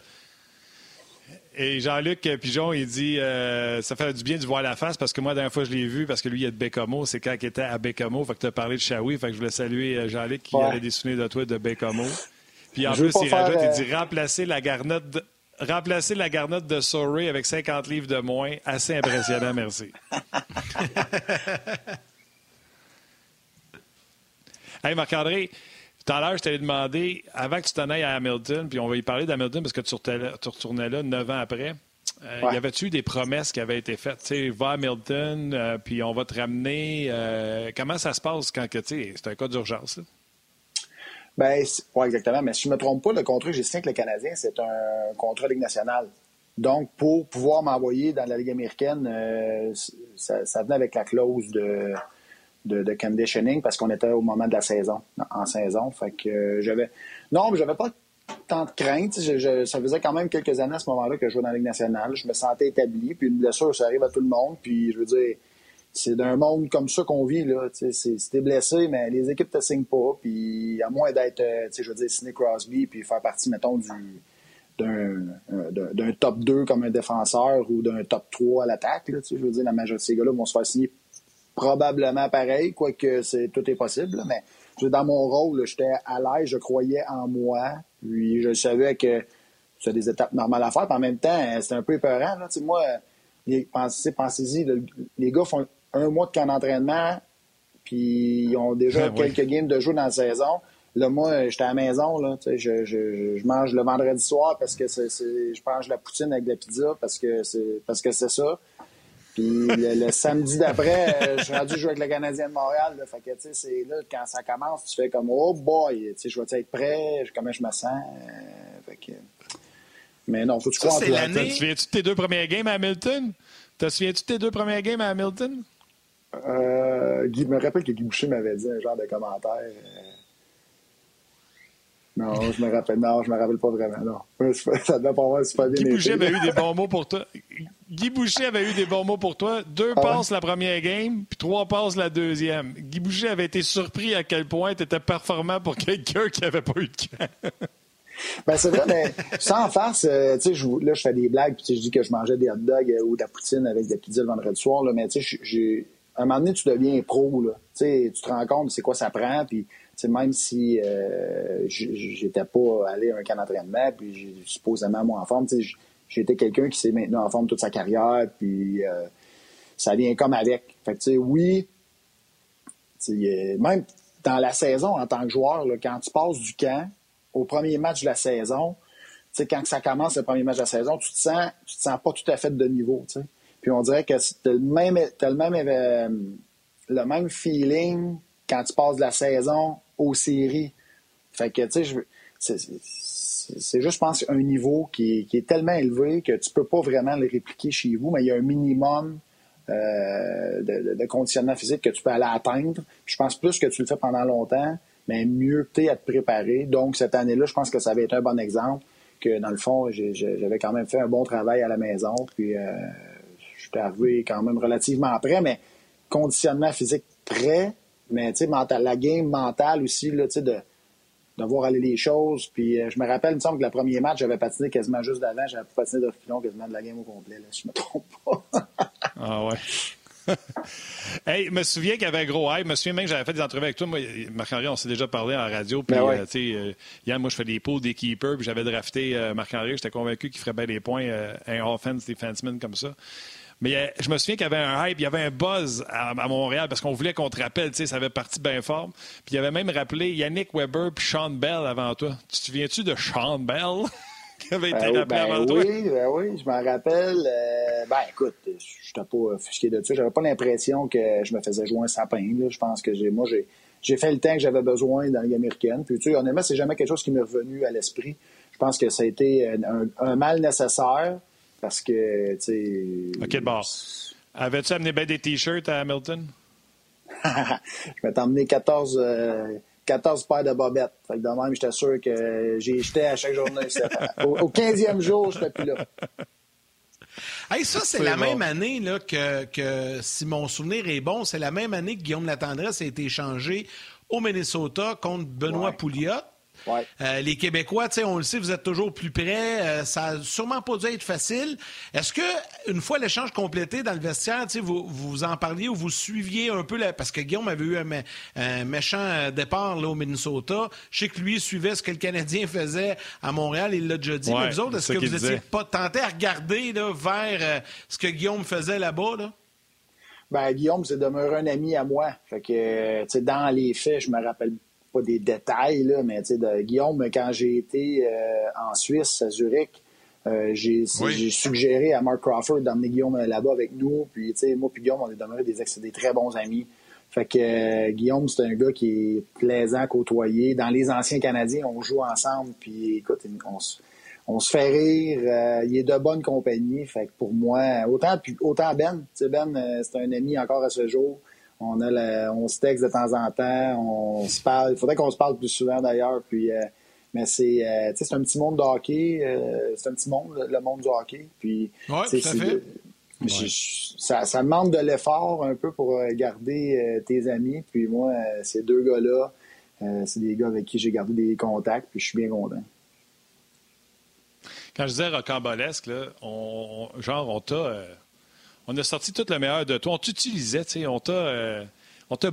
et Jean-Luc Pigeon, il dit euh, ça fait du bien de voir la face parce que moi, la dernière fois, je l'ai vu parce que lui, il est de Bécamo. C'est quand il était à Bécamo. Fait que tu as parlé de Shawi. Fait que je voulais saluer euh, Jean-Luc qui avait des souvenirs de toi de Bécamo. Puis en plus, il rajoute, il dit euh, remplacer la garnotte de, remplacer la garnotte de Sorry avec 50 livres de moins. Assez impressionnant, merci. hey, Marc-André, tout à l'heure, je t'avais demandé, avant que tu t'en ailles à Hamilton, puis on va y parler d'Hamilton parce que tu retournais là neuf ans après. Euh, y avait-tu eu des promesses qui avaient été faites? Tu sais, va à Hamilton, euh, puis on va te ramener. Euh, comment ça se passe quand c'est un cas d'urgence? Ben, oui, exactement. Mais si je ne me trompe pas, le contrat que j'ai signé avec le Canadien, c'est un contrat Ligue nationale. Donc, pour pouvoir m'envoyer dans la Ligue américaine, ça, ça, venait avec la clause de de, conditioning parce qu'on était au moment de la saison, en saison. Fait que euh, j'avais. Non, mais j'avais pas tant de crainte. ça faisait quand même quelques années à ce moment-là que je jouais dans la Ligue nationale. Je me sentais établi. Puis une blessure, ça arrive à tout le monde. Puis je veux dire, c'est d'un monde comme ça qu'on vit. là. C'était blessé, mais les équipes te signent pas. Puis à moins d'être, euh, je veux dire, Sidney Crosby, puis faire partie, mettons, du d'un top 2 comme un défenseur ou d'un top 3 à l'attaque. Je veux dire, la majorité de ces gars-là vont se faire signer probablement pareil, quoique c'est, tout est possible. Mais dans mon rôle, j'étais à l'aise, je croyais en moi. Puis je savais que c'est des étapes normales à faire. Puis en même temps, c'était un peu épeurant. Là. moi, pensez, pensez-y, les gars font un mois de camp d'entraînement, puis ils ont déjà ben quelques games de jeu dans la saison. Là, moi, j'étais à la maison, là, je, je, je, mange le vendredi soir parce que c'est, je mange la poutine avec de la pizza parce que c'est parce que c'est ça. Puis le, samedi d'après, euh, je suis rendu jouer avec le Canadien de Montréal. Là, fait que, tu sais, c'est là, quand ça commence, tu fais comme, oh boy, tu sais, je vais être prêt, comment je me sens? Euh, fait que... Mais non, faut que tu crois en toi. Te souviens-tu de tes deux premiers games à Hamilton? Te souviens-tu de tes deux premiers games à Hamilton? Euh, Guy, me rappelle que Guy Boucher m'avait dit un genre de commentaire. Euh, non, je me rappelle. Non, je me rappelle pas vraiment. Non. Ça devait pas avoir super bien Guy Boucher avait eu des bons mots pour toi. Guy Boucher avait eu des bons mots pour toi. Deux ah passes la première game, puis trois passes la deuxième. Guy Boucher avait été surpris à quel point tu étais performant pour quelqu'un qui n'avait pas eu de camp. ben, c'est vrai, mais sans farce, euh, tu sais, là, je fais des blagues, puis je dis que je mangeais des hot dogs ou de la poutine avec des pizzas le vendredi soir, là, mais tu sais, j'ai à un moment donné, tu deviens pro. Là. Tu te rends compte c'est quoi ça prend. Puis, même si euh, j'étais pas allé à un camp d'entraînement, puis supposément moi en forme, j'étais quelqu'un qui s'est maintenu en forme toute sa carrière, puis euh, ça vient comme avec. Fait que, oui, même dans la saison en tant que joueur, là, quand tu passes du camp au premier match de la saison, quand ça commence le premier match de la saison, tu te sens, tu te sens pas tout à fait de niveau. sais. Puis on dirait que t'as le même, le même, euh, le même feeling quand tu passes de la saison aux séries. Fait que, tu sais, c'est juste, je pense, un niveau qui, est tellement élevé que tu peux pas vraiment le répliquer chez vous, mais il y a un minimum euh, de, conditionnement physique que tu peux aller atteindre. je pense plus que tu le fais pendant longtemps, mais mieux tu es à te préparer. Donc, cette année-là, je pense que ça va être un bon exemple que, dans le fond, j'avais quand même fait un bon travail à la maison. Puis, euh, suis arrivé quand même relativement près, mais conditionnement physique prêt, mais la game mentale aussi, là, tu sais, de, de voir aller les choses. Puis euh, je me rappelle, il me semble que le premier match, j'avais patiné quasiment juste d'avant, j'avais patiné de filon quasiment de la game au complet, là, si je me trompe pas. ah ouais. hey, je me souviens qu'il y avait un gros hype. Je me souviens même que j'avais fait des entrevues avec toi. Moi, Marc-André, on s'est déjà parlé en radio. Puis, ben euh, tu sais, euh, moi, je fais des pools des keepers. Puis j'avais drafté Marc-André. J'étais convaincu qu'il ferait bien des points, un offense defenseman comme ça. Mais euh, je me souviens qu'il y avait un hype, il y avait un buzz à, Montréal parce qu'on voulait qu'on te rappelle, tu sais, ça avait parti bien fort. Puis il y avait même rappelé Yannick Weber puis Sean Bell avant toi. Tu te souviens-tu de Sean Bell? qui avait été ben rappelé ben avant toi? Oui, ben oui, je m'en rappelle. Euh, ben écoute, je n'étais pas offusqué de ça. J'avais pas l'impression que je me faisais jouer un sapin. Là. Je pense que j'ai, moi, j'ai, j'ai fait le temps que j'avais besoin dans la Ligue américaine. Puis tu sais, honnêtement, c'est jamais quelque chose qui m'est revenu à l'esprit. Je pense que ça a été un mal nécessaire. Parce que, tu sais. OK, bon. Avais-tu amené bien des T-shirts à Hamilton? je m'étais emmené 14, 14 euh, paires de bobettes. Fait que de même, j'étais sûr que j'ai jeté à chaque journée. au, 15e jour, je n'étais plus là. Hey, ça, c'est la même année là, que, que, si mon souvenir est bon, c'est la même année que Guillaume Latendresse a été échangé au Minnesota contre Benoît Pouliot. Euh, les Québécois, on le sait, vous êtes toujours plus près. Euh, ça n'a sûrement pas dû être facile. Est-ce que, une fois l'échange complété dans le vestiaire, vous, vous en parliez ou vous suiviez un peu, parce que Guillaume avait eu un, méchant euh, départ là, au Minnesota. Je sais que lui suivait ce que le Canadien faisait à Montréal, il l'a déjà dit. mais vous autres, est-ce que vous n'étiez pas tenté à regarder vers ce que Guillaume faisait là-bas? Là? Ben, Guillaume, c'est demeuré un ami à moi. Fait que, dans les faits, je me rappelle pas des détails, là, mais de Guillaume, quand j'ai été euh, en Suisse, à Zurich, euh, j'ai suggéré à Mark Crawford d'emmener Guillaume là-bas avec nous. Puis, moi puis Guillaume, on est demeurés des, des très bons amis. Fait que euh, Guillaume, c'est un gars qui est plaisant à côtoyer. Dans les anciens Canadiens, on joue ensemble. Puis, écoute, on, se fait rire. il est de bonne compagnie. Fait que pour moi, autant, autant Ben, Ben, c'est un ami encore à ce jour. On, a on se texte de temps en temps, on se parle. Il faudrait qu'on se parle plus souvent d'ailleurs. Puis, euh, mais c'est, euh, c'est un petit monde de hockey. Euh, c'est un petit monde, le monde du hockey. Puis, ça, ça demande de l'effort un peu pour garder tes amis. Puis moi, ces deux gars-là, c'est des gars avec qui j'ai gardé des contacts. Puis je suis bien content. Quand je disais rocambolesque, là, on, genre, on t'a on a sorti tout le meilleur de toi. On t'utilisait, tu sais, on t'a. Euh, on t'a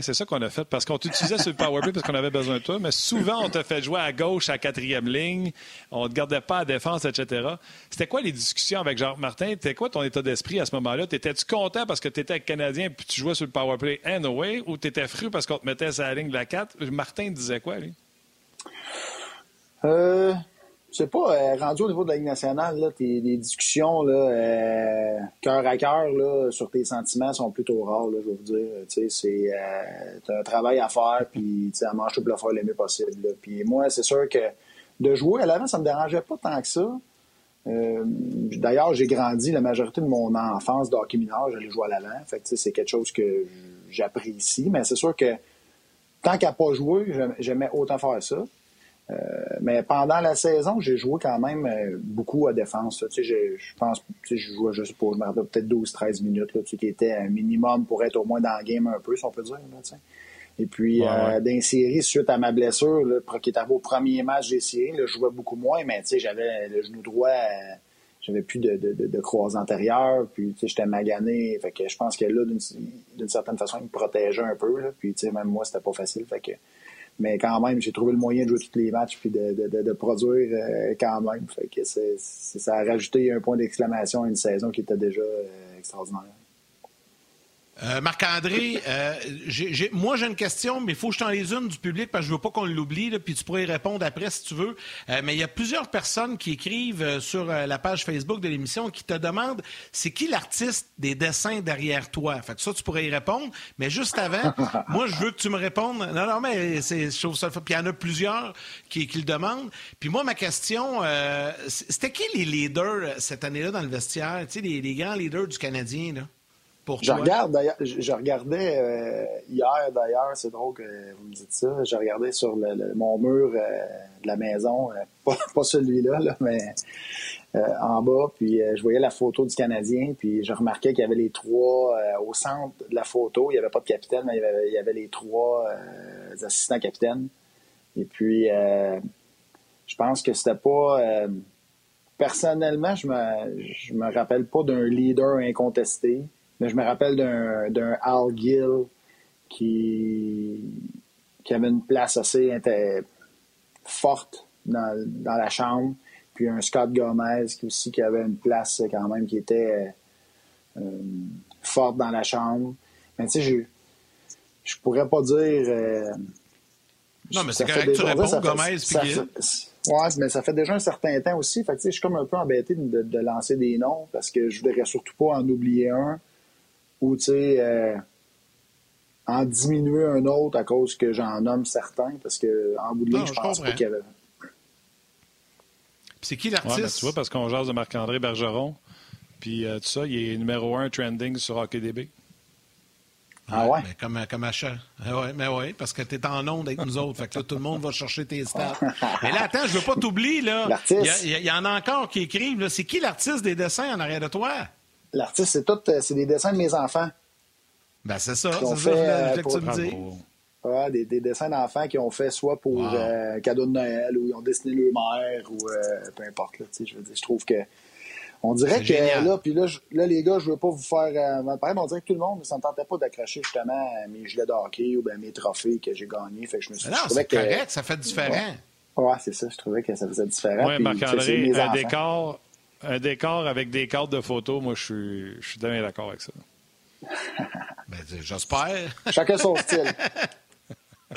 c'est ça qu'on a fait, parce qu'on t'utilisait sur le powerplay parce qu'on avait besoin de toi, mais souvent on t'a fait jouer à gauche, à quatrième ligne, on te gardait pas à défense, etc. C'était quoi les discussions avec Jean-Martin? C'était quoi ton état d'esprit à ce moment-là? T'étais-tu content parce que tu étais Canadien puis tu jouais sur le powerplay anyway, ou t'étais fru parce qu'on te mettait sur la ligne de la 4? Martin disait quoi, lui? Euh, sais pas, euh, rendu au niveau de la Ligue nationale, là, tes, les discussions là, euh, cœur à cœur là, sur tes sentiments sont plutôt rares, je vais vous dire. Tu sais, c'est euh, un travail à faire, puis tu sais, à manger pour le faire le mieux possible. Puis moi, c'est sûr que de jouer à l'avant, ça me dérangeait pas tant que ça. D'ailleurs, j'ai grandi la majorité de mon enfance de hockey mineur, j'allais jouer à l'avant. Fait que c'est quelque chose que j'apprécie. Mais c'est sûr que tant qu'à pas jouer, j'aimais autant faire ça. Euh, mais pendant la saison, j'ai joué quand même euh, beaucoup à défense. Tu sais, je pense, tu sais, je jouais, je sais pas, je me peut-être 12-13 minutes, là, tu sais, qui était un minimum pour être au moins dans le game un peu, si on peut dire. Là, tu sais. Et puis, euh, dans série, suite à ma blessure, là, qui était au premier match des séries, je jouais beaucoup moins, mais j'avais le genou droit, euh, j'avais plus de, de, de, croise antérieure, puis j'étais magané. Fait que je pense que là, d'une certaine façon, il me protégeait un peu. Là, puis même moi, c'était pas facile. Fait que, mais quand même, j'ai trouvé le moyen de jouer tous les matchs puis de, de, de produire euh, quand même. Fait que c'est, ça a rajouté un point d'exclamation à une saison qui était déjà extraordinaire. Euh, Marc-André, euh, moi j'ai une question, mais il faut que je t'en les une du public parce que je veux pas qu'on l'oublie, puis tu pourrais y répondre après si tu veux. Euh, mais il y a plusieurs personnes qui écrivent sur la page Facebook de l'émission qui te demandent c'est qui l'artiste des dessins derrière toi? Fait que ça, tu pourrais y répondre. Mais juste avant, moi je veux que tu me répondes. Non, non, mais c'est, je trouve ça Puis il y en a plusieurs qui, qui le demandent. Puis moi, ma question, c'était qui les leaders cette année-là dans le vestiaire? Tu sais, les, les grands leaders du Canadien, là? Je regarde d'ailleurs, je, regardais euh, hier d'ailleurs, c'est drôle que vous me dites ça. Je regardais sur le, mon mur euh, de la maison, euh, pas, celui-là, là, mais en bas, puis je voyais la photo du Canadien, puis je remarquais qu'il y avait les trois au centre de la photo. Il n'y avait pas de capitaine, mais il y avait, les trois assistants capitaines. Et puis, je pense que c'était pas personnellement, je me je me rappelle pas d'un leader incontesté. Mais je me rappelle d'un Al Gill qui, qui avait une place assez forte dans, dans, la chambre. Puis un Scott Gomez qui aussi qui avait une place quand même qui était euh, forte dans la chambre. Mais tu sais, je, je pourrais pas dire. Euh, non, mais c'est correct, tu réponds Gomez Ouais, mais ça fait déjà un certain temps aussi. Fait que, je suis comme un peu embêté de, de, lancer des noms parce que je voudrais surtout pas en oublier un ou, tu sais, euh, en diminuer un autre à cause que j'en nomme certains, parce que en bout de ligne, je pense pas qu'il y avait. c'est qui l'artiste? Ouais, tu vois, parce qu'on jase de Marc-André Bergeron, puis euh, tout ça, il est numéro un trending sur HockeyDB. Ah ouais? Mais comme, comme achat. Ah ouais, mais oui, parce que tu es en onde avec nous autres. Fait que là, tout le monde va chercher tes stats. mais là, attends, je veux pas t'oublier, là. Il y, y, en a encore qui écrivent, C'est qui l'artiste des dessins en arrière de toi? L'artiste, c'est tout, euh, c'est des dessins de mes enfants. Ben, c'est ça, c'est ça euh, que tu me dis. Ouais, des, des, dessins d'enfants qui ont fait soit pour wow. euh, cadeau de Noël ou ils ont dessiné leur mère ou euh, peu importe. Là, je veux dire, je trouve que. On dirait que là, puis là, là, les gars, je veux pas vous faire. Euh, pareil, on dirait que tout le monde ne s'entendait pas d'accrocher justement mes gilets de hockey ou ben, mes trophées que j'ai gagnés. Fait que je me suis Non, c'est correct, ça fait différent. Ouais, c'est ça. Je trouvais que ça faisait différent. Oui, Marc-André, un décor, un décor avec des cartes de photos, moi, je suis, je suis d'accord avec ça. ben, J'espère. Chacun son style.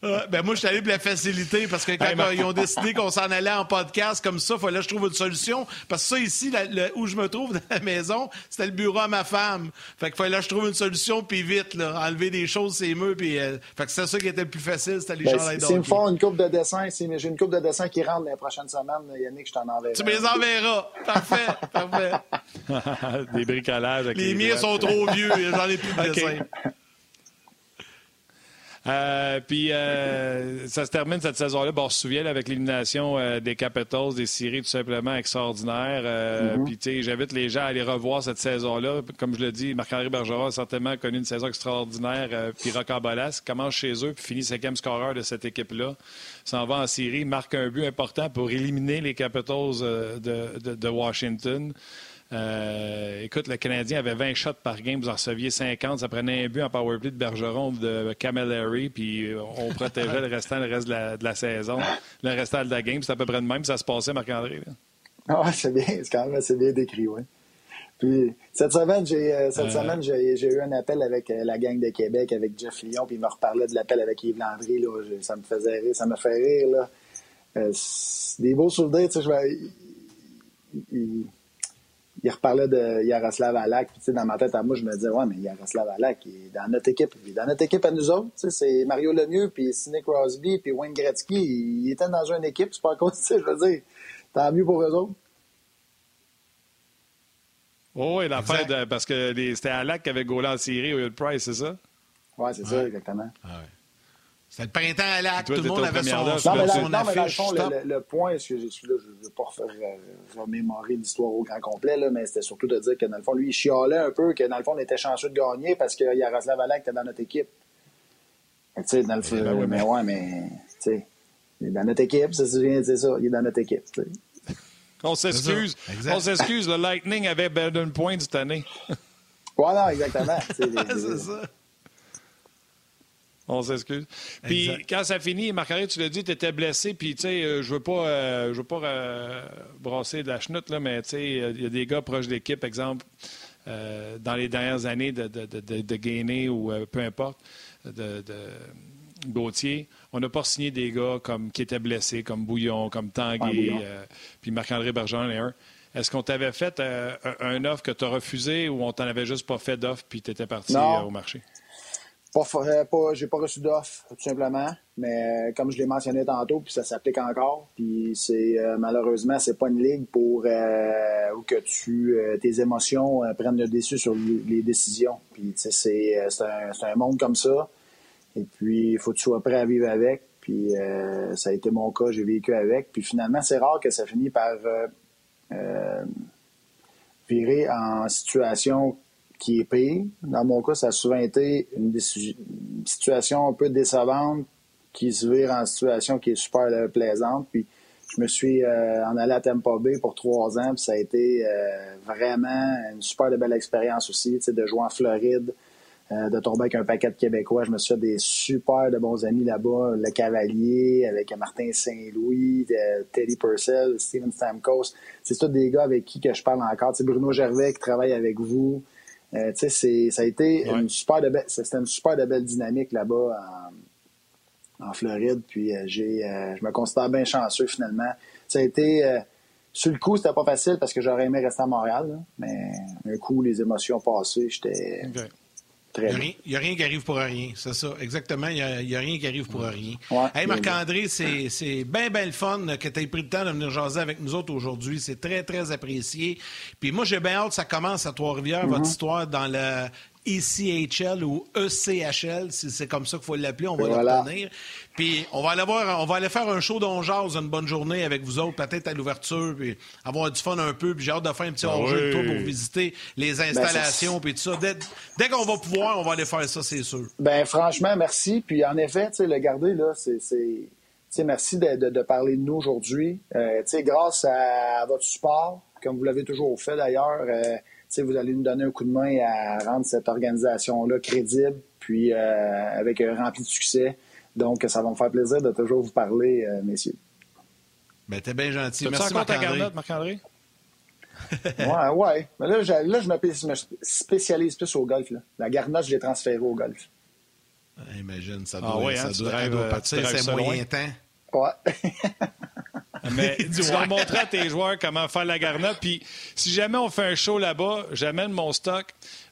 ben moi, je suis allé pour la facilité parce que quand ils ont décidé qu'on s'en allait en podcast comme ça, il fallait que je trouve une solution. Parce que ça, ici, où je me trouve dans la maison, c'était le bureau à ma femme. Fait qu'il fallait que je trouve une solution, puis vite, là, enlever des choses, c'est mieux. Puis, euh, fait que c'est ça qui était le plus facile, c'était les ben, gens S'ils me font une coupe de dessin, j'ai une coupe de dessin qui rentre dans les prochaines semaines, Yannick, je t'en enverrai. Tu me les enverras. Parfait, parfait. des bricolages. Avec les, miens sont trop vieux, j'en ai plus de dessin. Euh, puis euh, ça se termine cette saison-là. Bon, on se souvient avec l'élimination euh, des Capitals, des séries tout simplement extraordinaires. Mm-hmm. Puis tu sais, j'invite les gens à aller revoir cette saison-là. Comme je le dis, Marc-André Bergeron a certainement connu une saison extraordinaire. puis rocambolesque commence chez eux, puis finit cinquième scoreur de cette équipe-là. S'en va en série, marque un but important pour éliminer les Capitals de, de Washington. Euh, écoute, le Canadien avait 20 shots par game, vous en receviez 50. Ça prenait un but en powerplay de Bergeron de Camilleri, puis on protégeait le restant, le reste de la, saison. Le restant de la game, c'est à peu près de même. Ça se passait, Marc-André. Ah, c'est bien. C'est quand même assez bien décrit, oui. Puis cette semaine, j'ai euh, cette semaine j'ai eu un appel avec euh, la gang de Québec, avec Jeff Lyon, puis il me reparlait de l'appel avec Yves Landry. Là, ça me faisait rire, ça me fait rire. Là. des beaux souvenirs, tu sais, je vais il reparlait de Yaroslav Alak. Puis, dans ma tête à moi, je me disais, ouais, mais Yaroslav Alak, il est dans notre équipe. dans notre équipe à nous autres. C'est Mario Lemieux, puis Sidney Crosby, puis Wayne Gretzky. Il était dans une équipe. C'est pas cause, je veux dire. Tant mieux pour eux autres. Oh, oui, l'affaire de, parce que c'était Alak qui avait gaulé en série au lieu de Price, c'est ça? Oui, c'est ça, exactement. Ah ouais. C'était le printemps à l'acte, tout le monde avait son, non, son, mais la, non, mais dans le fond, le, le, point, ce que je suis là, je ne veux pas refaire, euh, remémorer l'histoire au grand complet, là, mais c'était surtout de dire que dans le fond, lui, il chialait un peu, que dans le fond, on était chanceux de gagner parce que Yaroslav Alak était dans notre équipe. Tu sais, dans le Eh ben oui, mais mais- ouais, mais tu sais, il est dans notre équipe, c'est c'est ça, il est dans notre équipe. tu sais. On s'excuse. C'est ça. On s'excuse. Le Lightning avait Baden Point cette année. Non, exactement. c'est ça. On s'excuse. Puis Exact. quand ça finit, Marc-André, tu l'as dit, tu étais blessé. Puis, tu sais, euh, je veux pas, euh, je veux pas euh, brasser de la chenoute, là, mais tu sais, il y a des gars proches de l'équipe, exemple, euh, dans les dernières années de, de, de, de, de Gainé ou euh, peu importe, de, de Gauthier. On n'a pas signé des gars comme, qui étaient blessés, comme Bouillon, comme euh, puis Marc-André Bergeron et un. Est-ce qu'on t'avait fait euh, un, un offre que tu as refusé ou on t'en avait juste pas fait d'offre puis tu étais parti Non. euh, au marché? Euh, pas, j'ai pas reçu d'offre, tout simplement. Mais euh, comme je l'ai mentionné tantôt, puis ça s'applique encore. Puis c'est euh, malheureusement, c'est pas une ligue pour où que tu tes émotions prennent le dessus sur les, décisions. Puis c'est, un, un monde comme ça. Et puis il faut que tu sois prêt à vivre avec. Puis ça a été mon cas, j'ai vécu avec. Puis finalement, c'est rare que ça finit par virer en situation qui est pire. Dans mon cas, ça a souvent été une, situation un peu décevante qui se vire en situation qui est super euh, plaisante. Puis je me suis euh, en allé à Tampa Bay pour trois ans, puis ça a été euh, vraiment une super belle expérience aussi, de jouer en Floride, de tomber avec un paquet de Québécois. Je me suis fait des super de bons amis là-bas. Le Cavalier, avec Martin Saint-Louis, Teddy Purcell, Steven Stamkos. C'est tous des gars avec qui que je parle encore. Tu sais, Bruno Gervais qui travaille avec vous. Euh, tu sais, c'est- ça a été Ouais. une super de belle, c'était une super de belle dynamique là-bas en, en Floride. Puis euh, j'ai, euh, je me considère bien chanceux finalement. Ça a été, euh, sur le coup, c'était pas facile parce que j'aurais aimé rester à Montréal, là. mais un coup, les émotions passées, j'étais. Très Il n'y a, rien qui arrive pour rien, c'est ça. Exactement, il n'y a, rien qui arrive pour rien. Ouais. hey, Marc-André, c'est bien, bien le fun que tu aies pris le temps de venir jaser avec nous autres aujourd'hui. C'est très, très apprécié. Puis moi, j'ai bien hâte que ça commence à Trois-Rivières, Mm-hmm. votre histoire dans le ECHL ou ECHL, si c'est comme ça qu'il faut l'appeler, on va voilà. retenir. Puis on va aller voir, on va aller faire un show d'on jase une bonne journée avec vous autres, peut-être à l'ouverture, puis avoir du fun un peu. Puis j'ai hâte de faire un petit Ah hors-jeu de oui. tour pour visiter les installations, puis tout ça. Dès, dès qu'on va pouvoir, on va aller faire ça, c'est sûr. Ben franchement, merci. Puis en effet, tu sais, le garder, là, c'est. c'est- tu sais, merci de, de- de parler de nous aujourd'hui. Euh, tu sais, grâce à, votre support, comme vous l'avez toujours fait d'ailleurs, euh, vous allez nous donner un coup de main à rendre cette organisation-là crédible, puis euh, avec un rempli de succès. Donc, ça va me faire plaisir de toujours vous parler, euh, messieurs. Ben, t'es bien gentil. Tu as Merci, encore ta Marc-André. garnotte, Marc-André? Ouais, ouais. Mais là, j'ai- là je me spé- me spécialise plus au golf. Là. La garnotte, je l'ai transférée au golf. Ah, Imagine, ça Ah doit, ouais, ça hein, tu doit, drives, elle doit euh, partir, c'est ça moyen temps. Ouais. Mais tu vas montrer à tes joueurs comment faire la garnotte. Puis si jamais on fait un show là-bas, j'amène mon stock.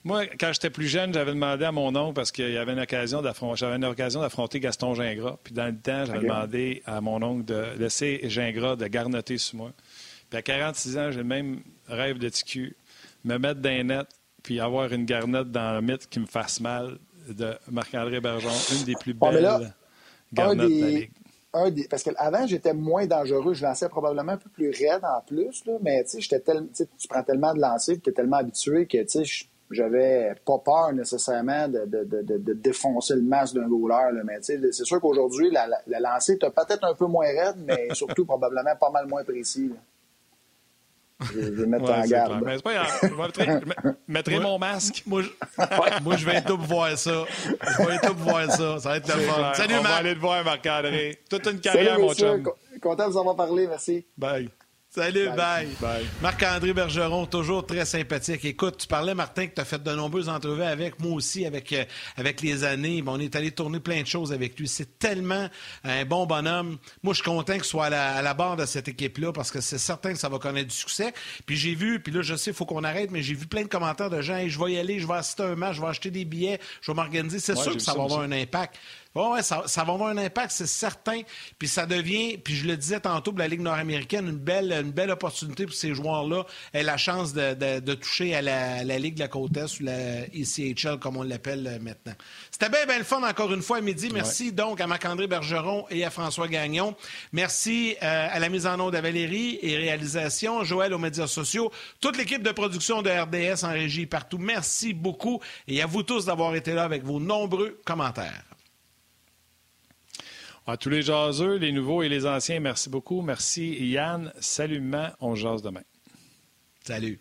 Moi, quand j'étais plus jeune, j'avais demandé à mon oncle parce qu'il y avait une occasion d'affronter, j'avais une occasion d'affronter Gaston Gingras. Puis dans le temps, j'avais demandé à mon oncle de laisser Gingras de garnotter sur moi. Puis à 46 ans, j'ai le même rêve de TQ, me mettre les nets, puis avoir une garnotte dans le mythe qui me fasse mal de Marc-André Bergeron, une des plus mais belles là, garnottes de la Ligue. Parce qu'avant, j'étais moins dangereux. Je lançais probablement un peu plus raide en plus, mais j'étais tel- tu prends tellement de lancers, tu es tellement habitué que j'avais pas peur nécessairement de, défoncer le masque d'un goaler. Mais c'est sûr qu'aujourd'hui, la, la, la lancée, tu peut-être un peu moins raide, mais surtout probablement pas mal moins précis. Je, vais mettre Ouais, en garde. clair. Mais c'est pas grave. Je mettrai, je mon masque. Moi, je, moi, je vais pour voir ça. Je vais pour voir ça. Ça va être le fun. Salut, On va Marc. aller te voir, Marc-André. Toute une Salut, carrière, mon messieurs. chum. Co- Content de vous avoir parlé. Merci. Bye. Salut, bye. Bye. Marc-André Bergeron, toujours très sympathique. Écoute, tu parlais, Martin, que tu as fait de nombreuses entrevues avec moi aussi, avec, euh, avec les années. Bon, on est allé tourner plein de choses avec lui. C'est tellement un bon bonhomme. Moi, je suis content qu'il soit à la, à la barre de cette équipe-là parce que c'est certain que ça va connaître du succès. Puis j'ai vu, puis là, je sais, il faut qu'on arrête, mais j'ai vu plein de commentaires de gens. Hey, je vais y aller, je vais assister à un match, je vais acheter des billets, je vais m'organiser. C'est Ouais, sûr que ça va avoir un impact. Ouais, ouais, ça, ça va avoir un impact, c'est certain. Puis ça devient, puis je le disais tantôt pour la Ligue nord-américaine, une belle, une belle opportunité pour ces joueurs-là aient la chance de, de- de toucher à la, la Ligue de la côte Est ou la ECHL, comme on l'appelle euh, maintenant. C'était bien, bien le fun encore une fois à midi. Merci donc à Marc-André Bergeron et à François Gagnon. Merci euh, à la mise en onde à Valérie et réalisation, Joël aux médias sociaux, toute l'équipe de production de RDS en régie partout. Merci beaucoup et à vous tous d'avoir été là avec vos nombreux commentaires. À tous les jaseux, les nouveaux et les anciens, merci beaucoup. Merci Yann. Salutement, on jase demain. Salut.